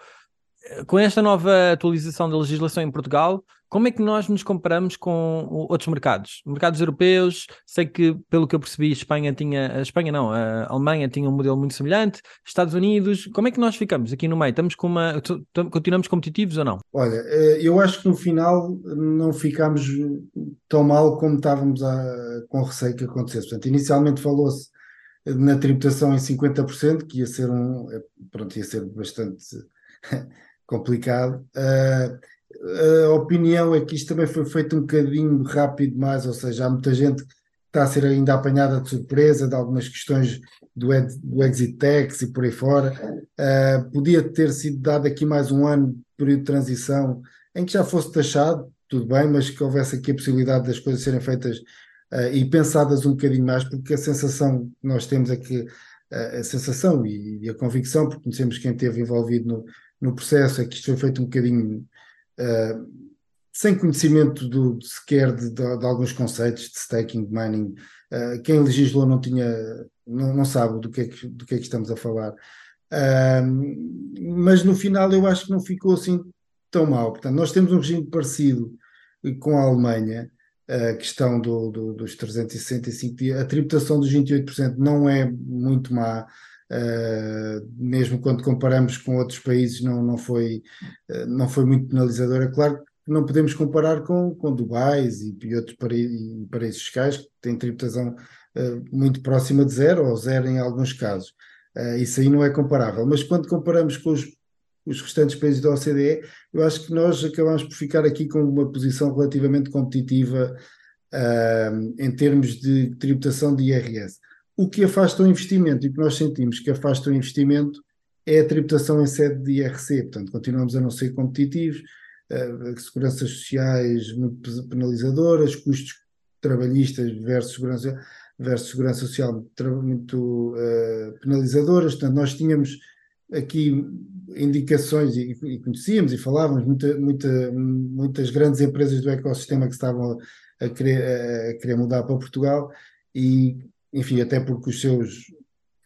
Com esta nova atualização da legislação em Portugal, como é que nós nos comparamos com outros mercados? Mercados europeus, sei que, pelo que eu percebi, a Espanha tinha, a Espanha não, a Alemanha tinha um modelo muito semelhante, Estados Unidos, como é que nós ficamos aqui no meio? Estamos com uma, continuamos competitivos ou não? Olha, eh, eu acho que no final não ficámos tão mal como estávamos a, com receio que acontecesse. Portanto, inicialmente falou-se na tributação em 50%, que ia ser um, eh, pronto, ia ser bastante complicado. Uh, a opinião é que isto também foi feito um bocadinho rápido demais, ou seja, há muita gente que está a ser ainda apanhada de surpresa de algumas questões do, do exit tax e por aí fora. Uh, podia ter sido dado aqui mais um ano, período de transição, em que já fosse taxado, tudo bem, mas que houvesse aqui a possibilidade das coisas serem feitas uh, e pensadas um bocadinho mais, porque a sensação que nós temos é que a sensação e, e, a convicção, porque conhecemos quem esteve envolvido no, no processo, é que isto foi feito um bocadinho uh, sem conhecimento do, sequer de, de, de, alguns conceitos de staking, de mining. quem legislou não tinha, não, não sabe do que, é que, do que é que estamos a falar. mas no final eu acho que não ficou assim tão mal. Portanto, nós temos um regime parecido com a Alemanha, a questão do, do, dos 365 dias, a tributação dos 28% não é muito má, uh, mesmo quando comparamos com outros países, não, não, foi, uh, não foi muito penalizadora. Claro que não podemos comparar com, com Dubai e, e outros paraísos, fiscais que têm tributação uh, muito próxima de zero ou zero em alguns casos. isso aí não é comparável, mas quando comparamos com os os restantes países da OCDE, eu acho que nós acabamos por ficar aqui com uma posição relativamente competitiva em termos de tributação de IRS. O que afasta o investimento e que nós sentimos que afasta o investimento é a tributação em sede de IRC, portanto, continuamos a não ser competitivos, uh, seguranças sociais muito penalizadoras, custos trabalhistas versus segurança, versus segurança social muito uh, penalizadoras, portanto, nós tínhamos aqui indicações e, e, conhecíamos e falávamos muita, muita, muitas grandes empresas do ecossistema que estavam a querer, a querer mudar para Portugal e, enfim, até porque os seus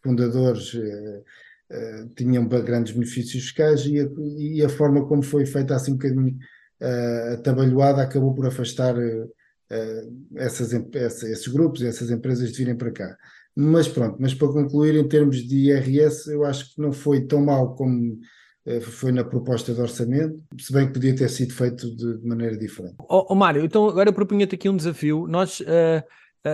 fundadores uh, tinham grandes benefícios fiscais e a, e a, forma como foi feita assim um bocadinho uh, atabalhoada acabou por afastar essas, esses grupos, essas empresas de virem para cá. Mas pronto, mas para concluir, em termos de IRS, eu acho que não foi tão mal como foi na proposta de orçamento, se bem que podia ter sido feito de, de maneira diferente. Ó oh, oh, Mário, então agora eu propunha-te aqui um desafio. Nós, uh,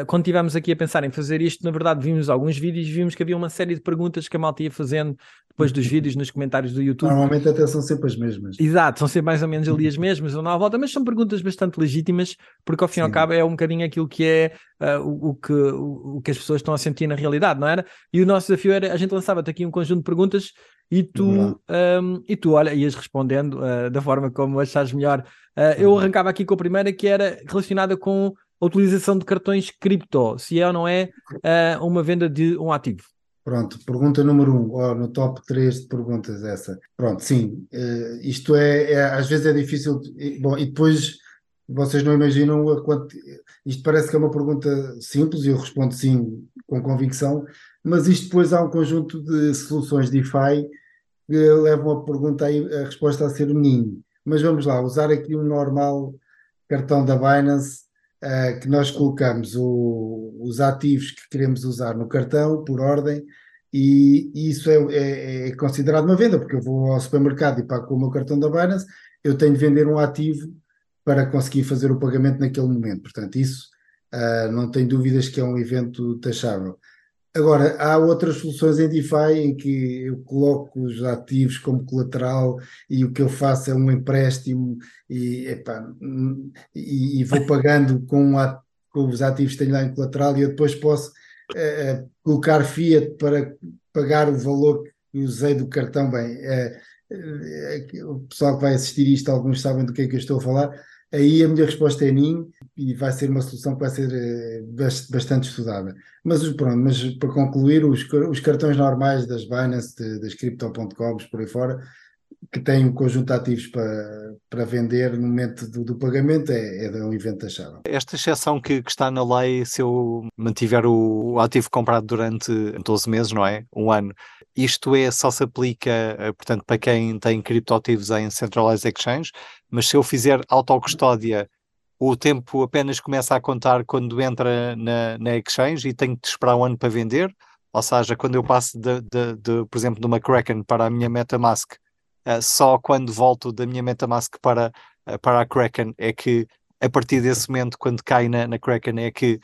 quando estivemos aqui a pensar em fazer isto, na verdade vimos alguns vídeos e vimos que havia uma série de perguntas que a malta ia fazendo depois dos vídeos nos comentários do YouTube. Normalmente até são sempre as mesmas. Exato, são sempre mais ou menos ali as mesmas, ou não à volta, mas são perguntas bastante legítimas, porque ao fim e ao cabo é um bocadinho aquilo que é uh, o, o, que, o, o, que as pessoas estão a sentir na realidade, não era? E o nosso desafio era, a gente lançava-te aqui um conjunto de perguntas e tu, um, e tu olha, ias respondendo uh, da forma como achares melhor. Uh, eu uhum. arrancava aqui com a primeira, que era relacionada com a utilização de cartões cripto, se é ou não é uma venda de um ativo. Pronto, pergunta número um, oh, no top 3 de perguntas essa. Pronto, sim, uh, isto é, é, às vezes é difícil, e, bom, e depois vocês não imaginam a quanto, isto parece que é uma pergunta simples e eu respondo sim com convicção, mas isto depois há um conjunto de soluções DeFi que levam a pergunta aí, a resposta a ser um ninho. Mas vamos lá, usar aqui um normal cartão da Binance uh, que nós colocamos o, os ativos que queremos usar no cartão por ordem e, e isso é, é, é, considerado uma venda, porque eu vou ao supermercado e pago com o meu cartão da Binance, eu tenho de vender um ativo para conseguir fazer o pagamento naquele momento. Portanto, isso uh, não tem dúvidas que é um evento taxável. Agora, há outras soluções em DeFi em que eu coloco os ativos como colateral e o que eu faço é um empréstimo e, e, e vou pagando com, a, com, os ativos que tenho lá em colateral e eu depois posso uh, colocar fiat para pagar o valor que usei do cartão. Bem, uh, uh, o pessoal que vai assistir isto, alguns sabem do que é que eu estou a falar. Aí a minha resposta é NIM e vai ser uma solução que vai ser eh, bastante estudada. Mas, pronto, mas para concluir, os, os cartões normais das Binance, de, das Crypto.com, por aí fora, que têm um conjunto de ativos para, para vender no momento do, do pagamento é, é um evento taxável. Esta exceção que, que, está na lei, se eu mantiver o, o ativo comprado durante 12 meses, não é? Um ano, isto é só se aplica, eh, portanto, para quem tem criptoativos em Centralized Exchange, mas se eu fizer autocustódia, o tempo apenas começa a contar quando entra na, na exchange e tenho de esperar um ano para vender. Ou seja, quando eu passo, de, de, de por exemplo, de uma Kraken para a minha MetaMask, uh, só quando volto da minha MetaMask para, uh, para a Kraken é que, a partir desse momento, quando cai na, na Kraken, é que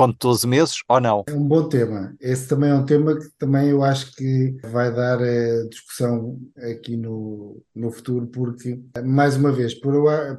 conto 12 meses ou não? É um bom tema. Esse também é um tema que também eu acho que vai dar eh, discussão aqui no, no futuro, porque, mais uma vez, por,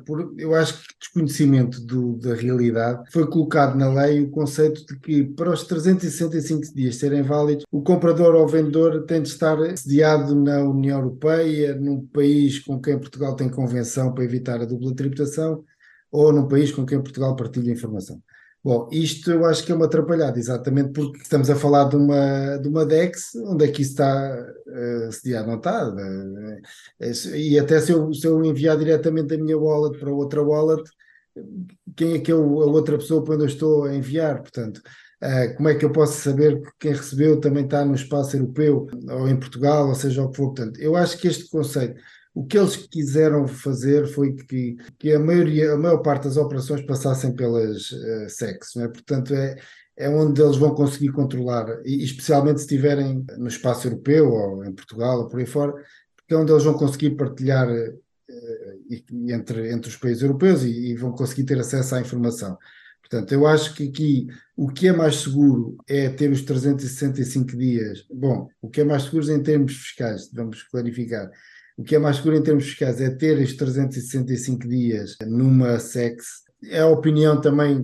por eu acho que desconhecimento do, da realidade, foi colocado na lei o conceito de que para os 365 dias serem válidos, o comprador ou vendedor tem de estar sediado na União Europeia, num país com quem Portugal tem convenção para evitar a dupla tributação, ou num país com quem Portugal partilha informação. Bom, isto eu acho que é uma atrapalhada, exatamente porque estamos a falar de uma, de uma DEX, onde é está uh, sediado, não está? Uh, e até se eu, se eu enviar diretamente a minha wallet para outra wallet, quem é que é a outra pessoa para onde eu estou a enviar? Portanto, uh, como é que eu posso saber que quem recebeu também está no espaço europeu ou em Portugal, ou seja o que for? Portanto, eu acho que este conceito o que eles quiseram fazer foi que, que a, maioria, a maior parte das operações passassem pelas uh, SECs, é? portanto é, é onde eles vão conseguir controlar, e especialmente se estiverem no espaço europeu ou em Portugal ou por aí fora, porque é onde eles vão conseguir partilhar uh, entre, entre os países europeus e, e, vão conseguir ter acesso à informação. Portanto, eu acho que aqui o que é mais seguro é ter os 365 dias. Bom, o que é mais seguro em termos fiscais, vamos clarificar o que é mais seguro em termos fiscais é ter os 365 dias numa SEX. É a opinião também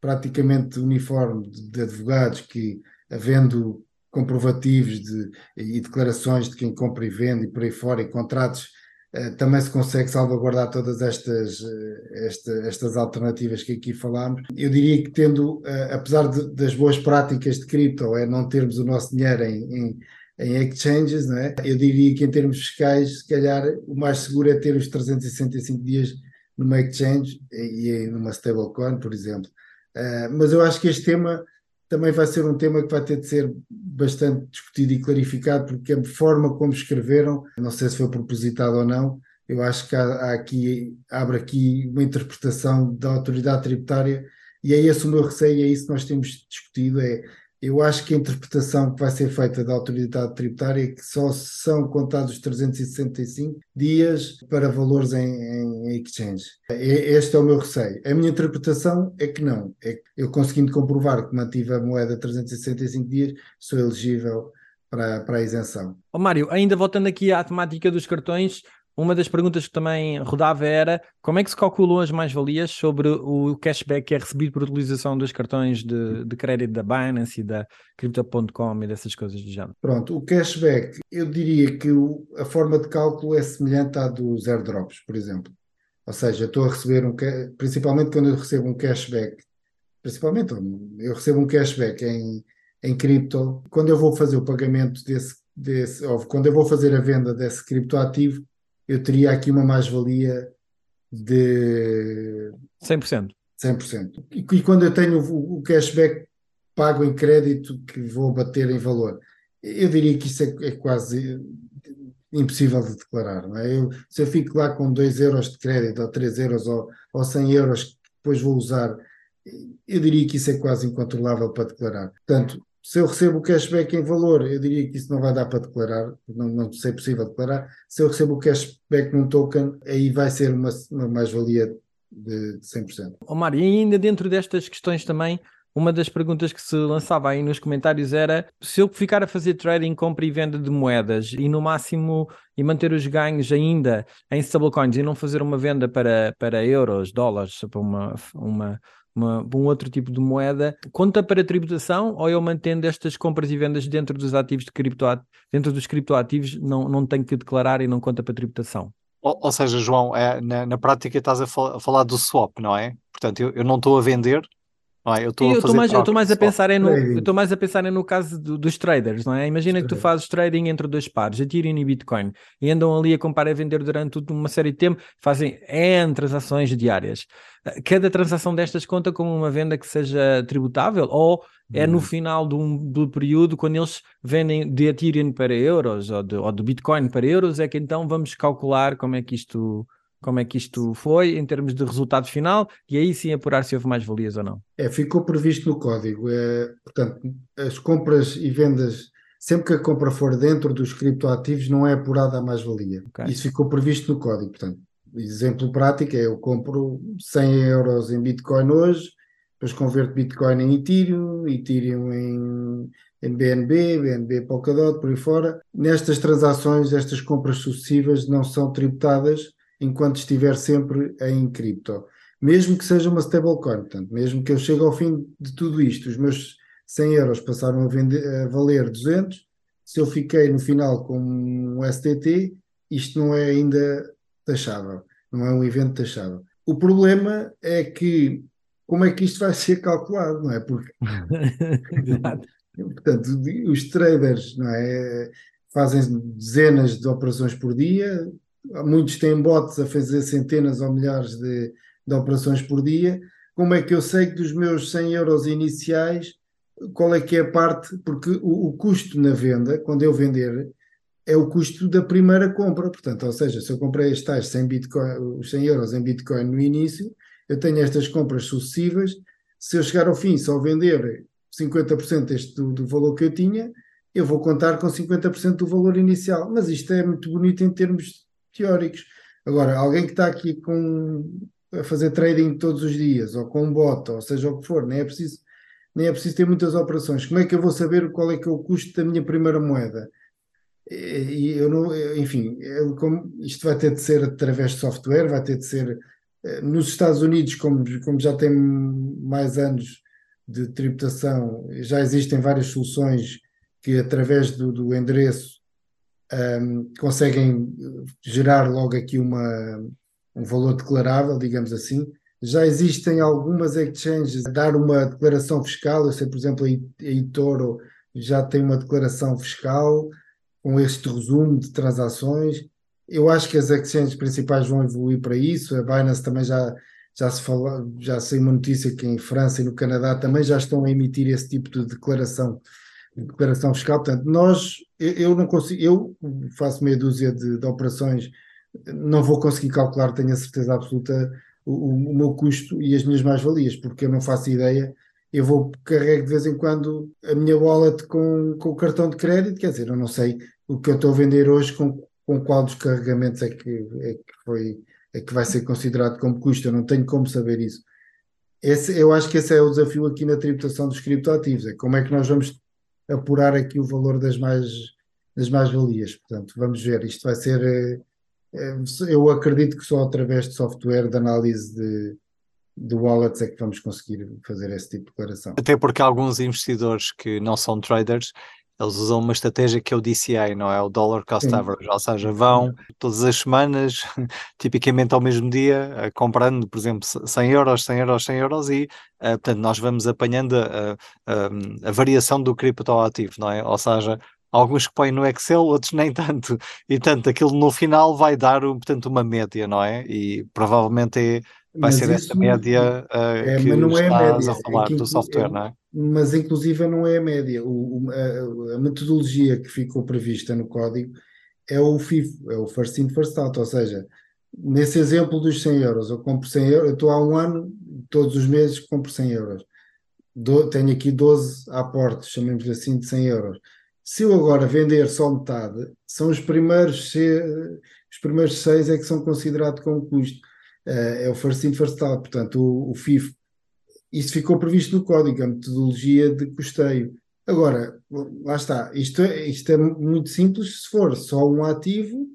praticamente uniforme de advogados que, havendo comprovativos de, e declarações de quem compra e vende e por aí fora, e contratos, eh, também se consegue salvaguardar todas estas, eh, esta, estas alternativas que aqui falámos. Eu diria que tendo, eh, apesar de, das boas práticas de cripto, é não termos o nosso dinheiro em, em em exchanges, é? Eu diria que em termos fiscais, se calhar o mais seguro é ter os 365 dias numa exchange e numa stablecoin, por exemplo. Uh, mas eu acho que este tema também vai ser um tema que vai ter de ser bastante discutido e clarificado, porque a forma como escreveram, não sei se foi propositado ou não, eu acho que há, há aqui, abre aqui uma interpretação da autoridade tributária e é esse o meu receio, é isso que nós temos discutido, é eu acho que a interpretação que vai ser feita da autoridade tributária é que só são contados 365 dias para valores em, em exchange. Este é o meu receio. A minha interpretação é que não. É que eu conseguindo comprovar que mantive a moeda 365 dias, sou elegível para, para a isenção. Oh, Mário, ainda voltando aqui à temática dos cartões, uma das perguntas que também rodava era como é que se calculam as mais-valias sobre o cashback que é recebido por utilização dos cartões de, de crédito da Binance e da Crypto.com e dessas coisas do género? Pronto, o cashback, eu diria que o, a forma de cálculo é semelhante à dos airdrops, por exemplo. Ou seja, estou a receber um, principalmente quando eu recebo um cashback, principalmente eu recebo um cashback em, em cripto, quando eu vou fazer o pagamento desse, desse ou quando eu vou fazer a venda desse criptoativo, eu teria aqui uma mais-valia de 100%. 100%. E, e quando eu tenho o, o, cashback pago em crédito que vou bater em valor, eu diria que isso é, é quase impossível de declarar. Não é? eu, se eu fico lá com 2 euros de crédito, ou 3 euros, ou, ou 100 euros que depois vou usar, eu diria que isso é quase incontrolável para declarar. Portanto, se eu recebo o cashback em valor, eu diria que isso não vai dar para declarar, não, não sei possível declarar. Se eu recebo o cashback num token, aí vai ser uma, uma mais-valia de 100%. Oh, Mário, e ainda dentro destas questões também, uma das perguntas que se lançava aí nos comentários era se eu ficar a fazer trading, compra e venda de moedas e no máximo e manter os ganhos ainda em stablecoins e não fazer uma venda para, para euros, dólares, para uma, uma, uma, um outro tipo de moeda, conta para tributação ou eu mantendo estas compras e vendas dentro dos ativos de criptoativos, dentro dos criptoativos, não, não tenho que declarar e não conta para tributação? Ou, ou seja, João, é, na, na prática estás a, fal a, falar do swap, não é? Portanto, eu, eu não estou a vender, é? Eu estou mais, eu mais a pensar no, eu estou mais a pensar no caso do, dos traders, não é? Imagina que tu fazes trading entre dois pares, Ethereum e Bitcoin, e andam ali a comprar e a vender durante uma série de tempo, fazem N transações diárias. Cada transação destas conta como uma venda que seja tributável ou é no final do, do período, quando eles vendem de Ethereum para euros ou de, ou de Bitcoin para euros, é que então vamos calcular como é que isto como é que isto foi em termos de resultado final e aí sim apurar se houve mais valias ou não. É, ficou previsto no código. É, portanto, as compras e vendas, sempre que a compra for dentro dos criptoativos, não é apurada a mais-valia. Okay. Isso ficou previsto no código. Portanto, exemplo prático é eu compro 100 euros em Bitcoin hoje, depois converto Bitcoin em Ethereum, Ethereum em, em BNB, BNB Polkadot, por aí fora. Nestas transações, estas compras sucessivas não são tributadas enquanto estiver sempre em cripto. Mesmo que seja uma stablecoin, portanto, mesmo que eu chegue ao fim de tudo isto, os meus 100 euros passaram a, vender, a valer 200, se eu fiquei no final com um STT, isto não é ainda taxável, não é um evento taxável. O problema é que como é que isto vai ser calculado, não é? Porque portanto, os traders não é, fazem dezenas de operações por dia, muitos têm bots a fazer centenas ou milhares de, de operações por dia. Como é que eu sei que dos meus 100 euros iniciais, qual é que é a parte? Porque o, o custo na venda, quando eu vender, é o custo da primeira compra. Portanto, ou seja, se eu comprei as tais 100, Bitcoin, os 100 euros em Bitcoin no início, eu tenho estas compras sucessivas. Se eu chegar ao fim só vender 50% deste, do, do valor que eu tinha, eu vou contar com 50% do valor inicial. Mas isto é muito bonito em termos teóricos. Agora, alguém que está aqui com, a fazer trading todos os dias, ou com bot, ou seja o que for, nem é preciso, nem é preciso ter muitas operações. Como é que eu vou saber qual é que é o custo da minha primeira moeda? E eu não, enfim, eu, como, isto vai ter de ser através de software, vai ter de ser eh, nos Estados Unidos, como, como já tem mais anos de tributação, já existem várias soluções que através do, do endereço um, conseguem gerar logo aqui uma, um valor declarável, digamos assim. Já existem algumas exchanges a dar uma declaração fiscal, eu sei, por exemplo, a eToro já tem uma declaração fiscal, com este resumo de transações. Eu acho que as exchanges principais vão evoluir para isso. A Binance também já, já se fala, já sei uma notícia que em França e no Canadá também já estão a emitir esse tipo de declaração, de declaração fiscal. Portanto, nós, eu, não consigo, eu faço meia dúzia de, de, operações, não vou conseguir calcular, tenho a certeza absoluta, o, o meu custo e as minhas mais-valias, porque eu não faço ideia eu vou carregar de vez em quando a minha wallet com, com o cartão de crédito, quer dizer, eu não sei o que eu estou a vender hoje, com, com qual dos carregamentos é que, é que foi é que vai ser considerado como custo, eu não tenho como saber isso. Esse, eu acho que esse é o desafio aqui na tributação dos criptoativos, é como é que nós vamos apurar aqui o valor das mais das mais-valias. Portanto, vamos ver, isto vai ser é, é, eu acredito que só através de software de análise de, de wallets é que vamos conseguir fazer esse tipo de declaração. Até porque alguns investidores que não são traders eles usam uma estratégia que é o DCA, não é? O Dollar Cost Sim. Average, ou seja, vão todas as semanas, tipicamente ao mesmo dia, comprando, por exemplo, 100 euros, 100 euros, 100 euros e, uh, portanto, nós vamos apanhando a, a, a variação do criptoativo, não é? Ou seja, alguns que põem no Excel, outros nem tanto, e tanto aquilo no final vai dar, portanto, uma média, não é? E provavelmente é vai mas ser essa média uh, é, que não é estás média. a falar é do software, não é? Mas inclusive não é a média. O, a, a, metodologia que ficou prevista no código é o FIFO, é o First In, First Out, ou seja, nesse exemplo dos 100 euros, eu compro 100 euros, eu estou há um ano, todos os meses compro 100 euros. Do, tenho aqui 12 aportes, chamemos assim, de 100 euros. Se eu agora vender só metade, são os primeiros, os primeiros seis é que são considerados como custo é o first in, first out, portanto, o, o FIF. Isso ficou previsto no código, a metodologia de custeio. Agora, lá está, isto é, isto é muito simples se for só um ativo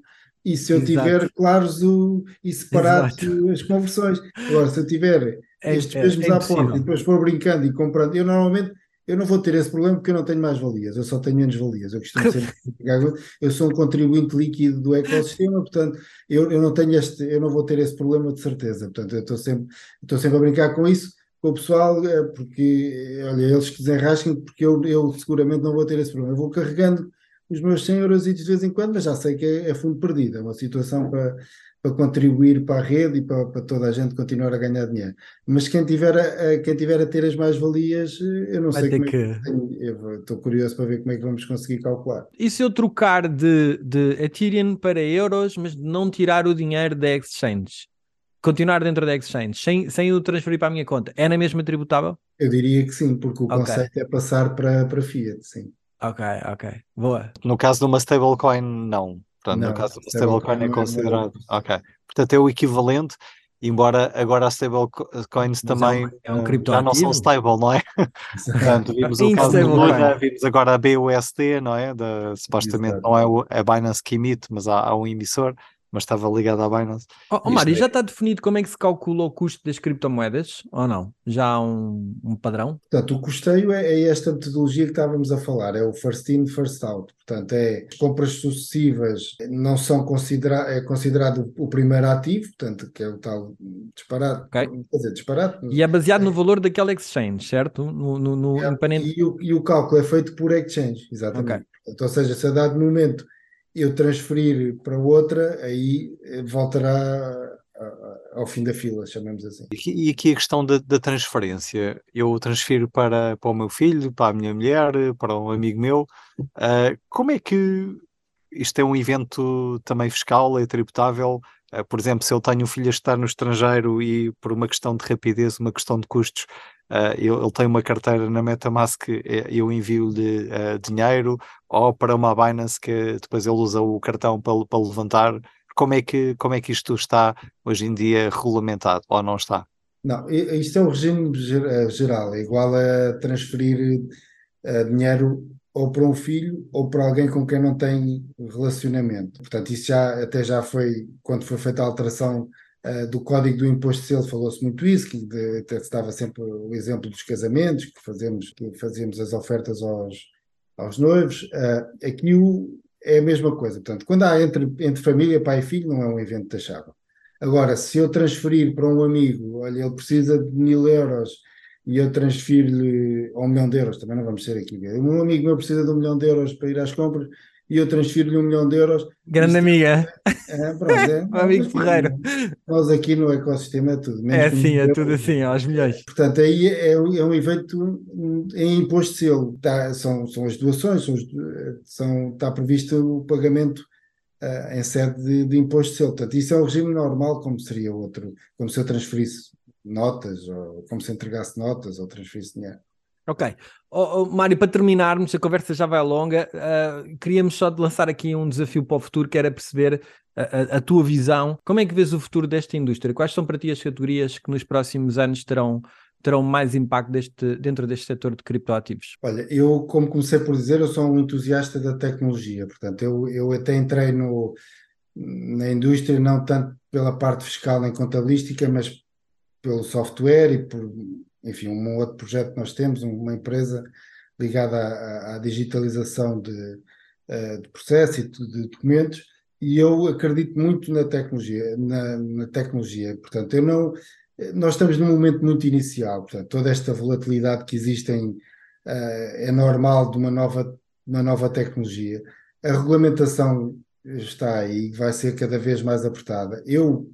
e se eu Exato. tiver claros o, e separados as conversões. Agora, se eu tiver é, estes é, mesmos é aportes e depois for brincando e comprando, eu normalmente eu não vou ter esse problema porque eu não tenho mais valias, eu só tenho menos valias. Eu costumo sempre eu sou um contribuinte líquido do ecossistema, portanto, eu, eu não tenho este, eu não vou ter esse problema de certeza. Portanto, eu estou sempre, estou sempre a brincar com isso, com o pessoal, é porque olha, eles que desenrasquem, porque eu, eu seguramente não vou ter esse problema. Eu vou carregando os meus 100 euros de vez em quando, mas já sei que é, é fundo perdido, é uma situação para para contribuir para a rede e para, para, toda a gente continuar a ganhar dinheiro. Mas quem tiver a, quem tiver a ter as mais-valias, eh, eu não Vai sei como é que... é que. estou curioso para ver como é que vamos conseguir calcular. E se eu trocar de, de Ethereum para euros, mas não tirar o dinheiro da exchange? Continuar dentro da exchange, sem, sem o transferir para a minha conta, é na mesma tributável? Eu diria que sim, porque o okay. conceito é passar para, para Fiat, sim. Ok, ok, boa. No caso de uma stablecoin, não. Portanto, não, no caso do stablecoin é considerado. Ok. Portanto, é o equivalente. embora agora as stablecoins também é um, é um uh, já não são stable, não é? Portanto, vimos o caso do Luna, vimos agora a BUSD, não é? Da, supostamente Exato. não é a Binance que emite, mas há, há um emissor mas estava ligado à Binance. Oh, oh Mário, é... já está definido como é que se calcula o custo das criptomoedas ou não? Já há um, um padrão? Portanto, o custeio é, é, esta metodologia que estávamos a falar, é o first in, first out. Portanto, é as compras sucessivas não são consideradas, é considerado o primeiro ativo, portanto, que é o tal disparado. Okay. Quer dizer, disparado. E é baseado é. no valor daquela exchange, certo? No, no, no é, e, o, e, o, cálculo é feito por exchange, exatamente. Okay. Portanto, ou seja, se a dado momento eu transferir para outra, aí eh, voltará ao fim da fila, chamamos assim. E aqui a questão da, da, transferência, eu transfiro para, para o meu filho, para a minha mulher, para um amigo meu, uh, como é que isto é um evento também fiscal, é tributável? Uh, por exemplo, se eu tenho um filho a estar no estrangeiro e por uma questão de rapidez, uma questão de custos, uh, ele tem uma carteira na MetaMask, eu envio-lhe uh, dinheiro, ou para uma Binance que depois ele usa o cartão para, para levantar. Como é, que, como é que isto está hoje em dia regulamentado, ou não está? Não, isto é o regime eh, geral, é igual a transferir uh, dinheiro ou para um filho ou para alguém com quem não tem relacionamento. Portanto, isso já até já foi, quando foi feita a alteração uh, do código do imposto de selo, falou-se muito isso, que de, até se dava sempre o exemplo dos casamentos, que fazemos, que fazíamos as ofertas aos, aos noivos. Uh, aqui o, é a mesma coisa. Portanto, quando há entre, entre família, pai e filho, não é um evento taxável. Agora, se eu transferir para um amigo, olha, ele precisa de mil euros e eu transfiro-lhe um milhão de euros, também não vamos ser aqui. Um amigo meu precisa de um milhão de euros para ir às compras, e eu transfiro-lhe um milhão de euros. Grande Isto, amiga. É, pronto, é, o amigo Ferreiro. Nós aqui no ecossistema é tudo. É assim, é tudo assim, aos milhões. Portanto, aí é, é um evento em imposto de selo. Tá, são, são as doações, são, são, está previsto o pagamento uh, em sede de, de, imposto de selo. Portanto, isso é um regime normal, como seria outro, como se eu transferisse notas, ou como se entregasse notas, ou transferisse dinheiro. Ok. Oh, oh, Mário, para terminarmos, a conversa já vai longa, uh, queríamos só de lançar aqui um desafio para o futuro, que era perceber a, a, a, tua visão. Como é que vês o futuro desta indústria? Quais são para ti as categorias que nos próximos anos terão, terão mais impacto deste, dentro deste setor de criptoativos? Olha, eu, como comecei por dizer, eu sou um entusiasta da tecnologia, portanto, eu, eu até entrei no, na indústria não tanto pela parte fiscal nem contabilística, mas pelo software e por enfim, um outro projeto que nós temos, uma empresa ligada à, à digitalização de, eh, de processos e de documentos, e eu acredito muito na tecnologia, na, na, tecnologia. Portanto, eu não, nós estamos num momento muito inicial, portanto, toda esta volatilidade que existe em, uh, é normal de uma nova, uma nova tecnologia. A regulamentação está aí, vai ser cada vez mais apertada. Eu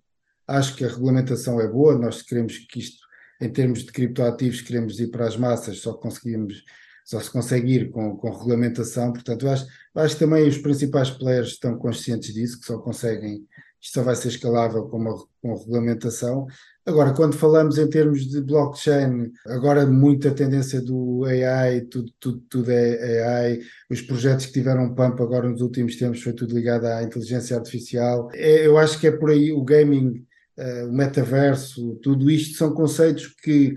acho que a regulamentação é boa, nós queremos que isto em termos de criptoativos, queremos ir para as massas, só conseguimos, só se consegue ir com, com regulamentação. Portanto, acho, acho que também os principais players estão conscientes disso, que só conseguem, isto só vai ser escalável com, uma, com regulamentação. Agora, quando falamos em termos de blockchain, agora muita tendência do AI, tudo, tudo, tudo é AI, os projetos que tiveram pump agora nos últimos tempos foi tudo ligado à inteligência artificial. É, eu acho que é por aí o gaming o metaverso, tudo isto são conceitos que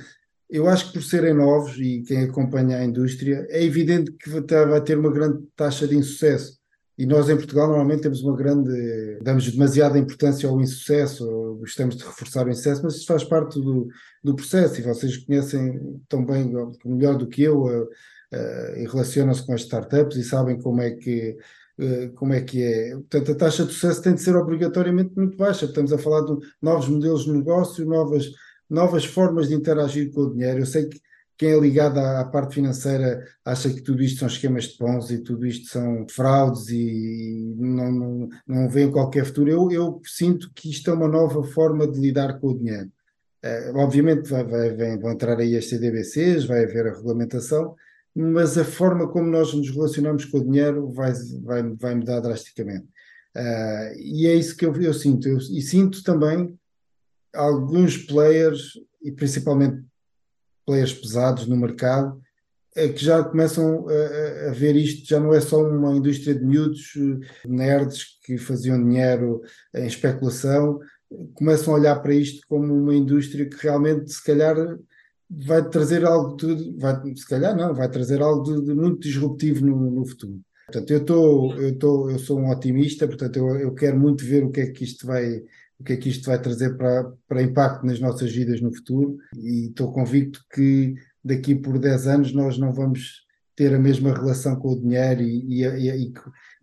eu acho que por serem novos e quem acompanha a indústria, é evidente que vai ter uma grande taxa de insucesso. E nós em Portugal normalmente temos uma grande, damos demasiada importância ao insucesso, gostamos de reforçar o insucesso, mas isso faz parte do, do processo e vocês conhecem tão bem, melhor do que eu, uh, uh, e relacionam-se com as startups e sabem como é que eh, como é que é. Portanto, a taxa de sucesso tem de ser obrigatoriamente muito baixa. Estamos a falar de novos modelos de negócio, novas, novas formas de interagir com o dinheiro. Eu sei que quem é ligado à, parte financeira acha que tudo isto são esquemas de pons e tudo isto são fraudes e não, não, não vê qualquer futuro. Eu, eu sinto que isto é uma nova forma de lidar com o dinheiro. Uh, obviamente vai, vai, vão entrar aí as CDBCs, vai haver a regulamentação, mas a forma como nós nos relacionamos com o dinheiro vai, vai, vai mudar drasticamente. Uh, e é isso que eu, eu sinto. Eu, e sinto também alguns players, e principalmente players pesados no mercado, é que já começam a, a, ver isto, já não é só uma indústria de miúdos, nerds que faziam dinheiro em especulação, começam a olhar para isto como uma indústria que realmente, se calhar, vai trazer algo de, vai, se calhar não, vai trazer algo de, de muito disruptivo no, no, futuro. Portanto, eu estou, eu estou, eu sou um otimista, portanto, eu, eu quero muito ver o que é que isto vai, o que é que isto vai trazer para, para impacto nas nossas vidas no futuro e estou convicto que daqui por 10 anos nós não vamos ter a mesma relação com o dinheiro e, e, e,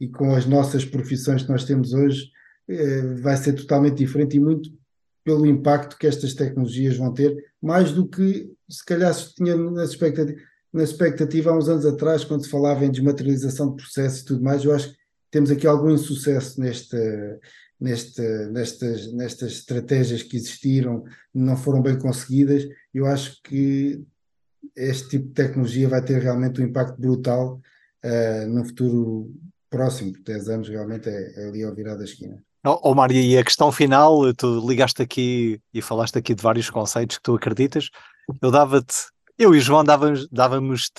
e com as nossas profissões que nós temos hoje eh, vai ser totalmente diferente e muito pelo impacto que estas tecnologias vão ter, mais do que se calhar se tinha na expectativa, na expectativa há uns anos atrás, quando se falava em desmaterialização de processos e tudo mais, eu acho que temos aqui algum insucesso neste, nestas, nestas estratégias que existiram, não foram bem conseguidas. Eu acho que este tipo de tecnologia vai ter realmente um impacto brutal uh, no futuro próximo, 10 anos realmente é, é ali ao virar da esquina. Oh, oh Mário, e a questão final, tu ligaste aqui e falaste aqui de vários conceitos que tu acreditas. Eu dava-te, eu e João dávamos-te dávamos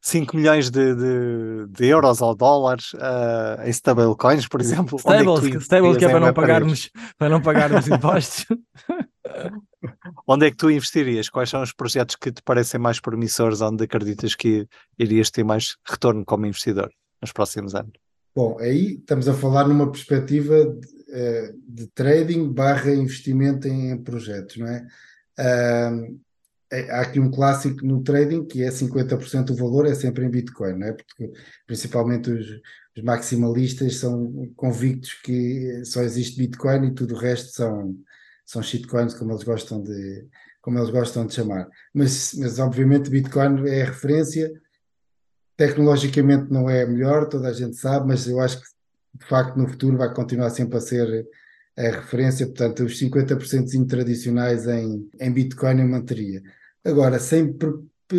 5 milhões de, de, de, euros ou dólares uh, em stablecoins, por exemplo. Stables, é que, stables que é para não, pagarmos, para não pagarmos impostos. onde é que tu investirias? Quais são os projetos que te parecem mais promissores, onde acreditas que irias ter mais retorno como investidor nos próximos anos? Bom, aí estamos a falar numa perspectiva de, trading barra investimento em, projetos, não é? Uh, há aqui um clássico no trading que é 50% do valor é sempre em Bitcoin, não é? Porque principalmente os, os, maximalistas são convictos que só existe Bitcoin e tudo o resto são, são shitcoins, como eles gostam de, como eles gostam de chamar. Mas, mas obviamente Bitcoin é a referência Tecnologicamente não é a melhor, toda a gente sabe, mas eu acho que de facto no futuro vai continuar sempre a ser a referência, portanto, os 50% tradicionais em, em Bitcoin eu manteria. Agora, sem,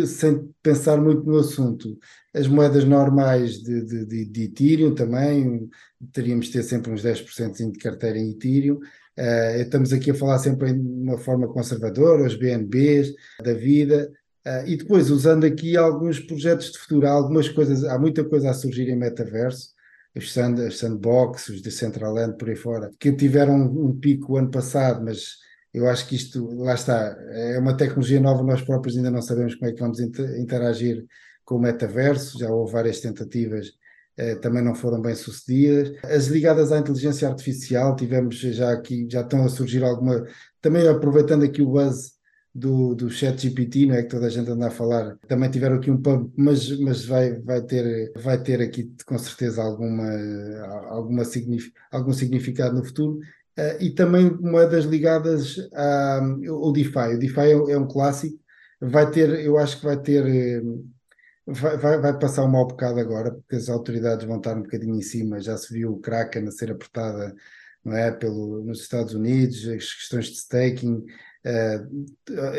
sem pensar muito no assunto, as moedas normais de, de, de, Ethereum também, teríamos de ter sempre uns 10% de carteira em Ethereum. Uh, estamos aqui a falar sempre de uma forma conservadora, os BNBs da vida. Uh, e depois, usando aqui alguns projetos de futuro, há algumas coisas, há muita coisa a surgir em metaverso, os, sand, os sandbox, os Decentraland, por aí fora, que tiveram um, um pico ano passado, mas eu acho que isto, lá está, é uma tecnologia nova, nós próprios ainda não sabemos como é que vamos interagir com o metaverso, já houve várias tentativas, eh, também não foram bem sucedidas. As ligadas à inteligência artificial, tivemos já aqui, já estão a surgir alguma, também aproveitando aqui o buzz do, do chat GPT, não é? Que toda a gente anda a falar, também tiveram aqui um pub, mas, mas vai, vai, ter, vai ter aqui com certeza alguma, alguma signific, algum significado no futuro. Uh, e também moedas ligadas ao DeFi. O DeFi é, é, um clássico, vai ter, eu acho que vai ter, vai, vai, vai, passar um mau bocado agora, porque as autoridades vão estar um bocadinho em cima, já se viu o Kraken a ser apertada não é, pelo, nos Estados Unidos, as questões de staking,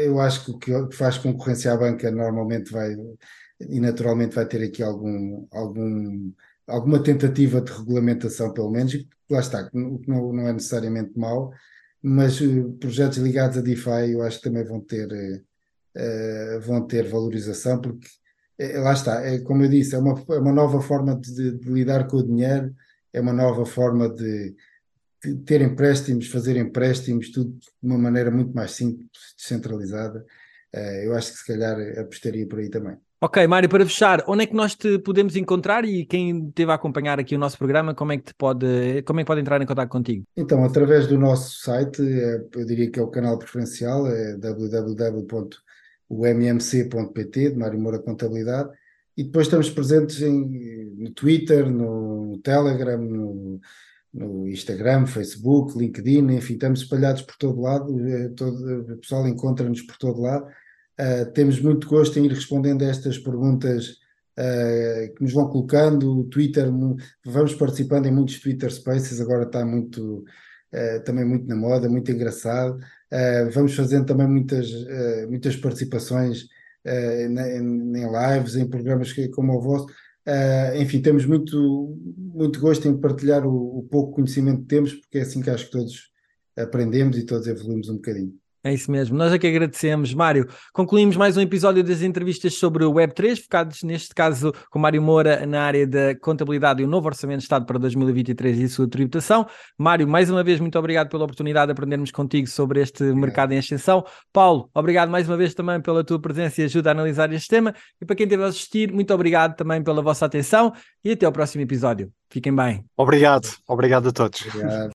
eu acho que o que faz concorrência à banca normalmente vai e naturalmente vai ter aqui algum, algum, alguma tentativa de regulamentação, pelo menos, e lá está, o que não, não é necessariamente mau, mas uh, projetos ligados a DeFi eu acho que também vão ter, uh, vão ter valorização, porque lá está, é, como eu disse, é uma, é uma nova forma de, de lidar com o dinheiro, é uma nova forma de ter empréstimos, fazer empréstimos, tudo de uma maneira muito mais simples, descentralizada. Uh, eu acho que se calhar apostaria por aí também. Ok, Mário, para fechar, onde é que nós te podemos encontrar e quem esteve a acompanhar aqui o nosso programa, como é que te pode, como é que pode entrar em contato contigo? Então, através do nosso site, é, eu diria que é o canal preferencial, é www.ummc.pt, de Mário Moura Contabilidade, e depois estamos presentes em, no Twitter, no Telegram, no, no Instagram, Facebook, LinkedIn, enfim, estamos espalhados por todo lado, eh, todo, o pessoal encontra-nos por todo lado. Uh, temos muito gosto em ir respondendo a estas perguntas uh, que nos vão colocando. O Twitter, vamos participando em muitos Twitter Spaces, agora está muito, uh, também muito na moda, muito engraçado. vamos fazendo também muitas, muitas participações em, em lives, em programas que, como o vosso Uh, enfim, temos muito, muito gosto em partilhar o, o, pouco conhecimento que temos, porque é assim que acho que todos aprendemos e todos evoluímos um bocadinho. É isso mesmo, nós é que agradecemos. Mário, concluímos mais um episódio das entrevistas sobre o Web3, focados neste caso com Mário Moura na área da contabilidade e o novo Orçamento de Estado para 2023 e a sua tributação. Mário, mais uma vez, muito obrigado pela oportunidade de aprendermos contigo sobre este mercado em ascensão. Paulo, obrigado mais uma vez também pela tua presença e ajuda a analisar este tema. E para quem esteve a assistir, muito obrigado também pela vossa atenção e até ao próximo episódio. Fiquem bem. Obrigado, obrigado a todos. Obrigado.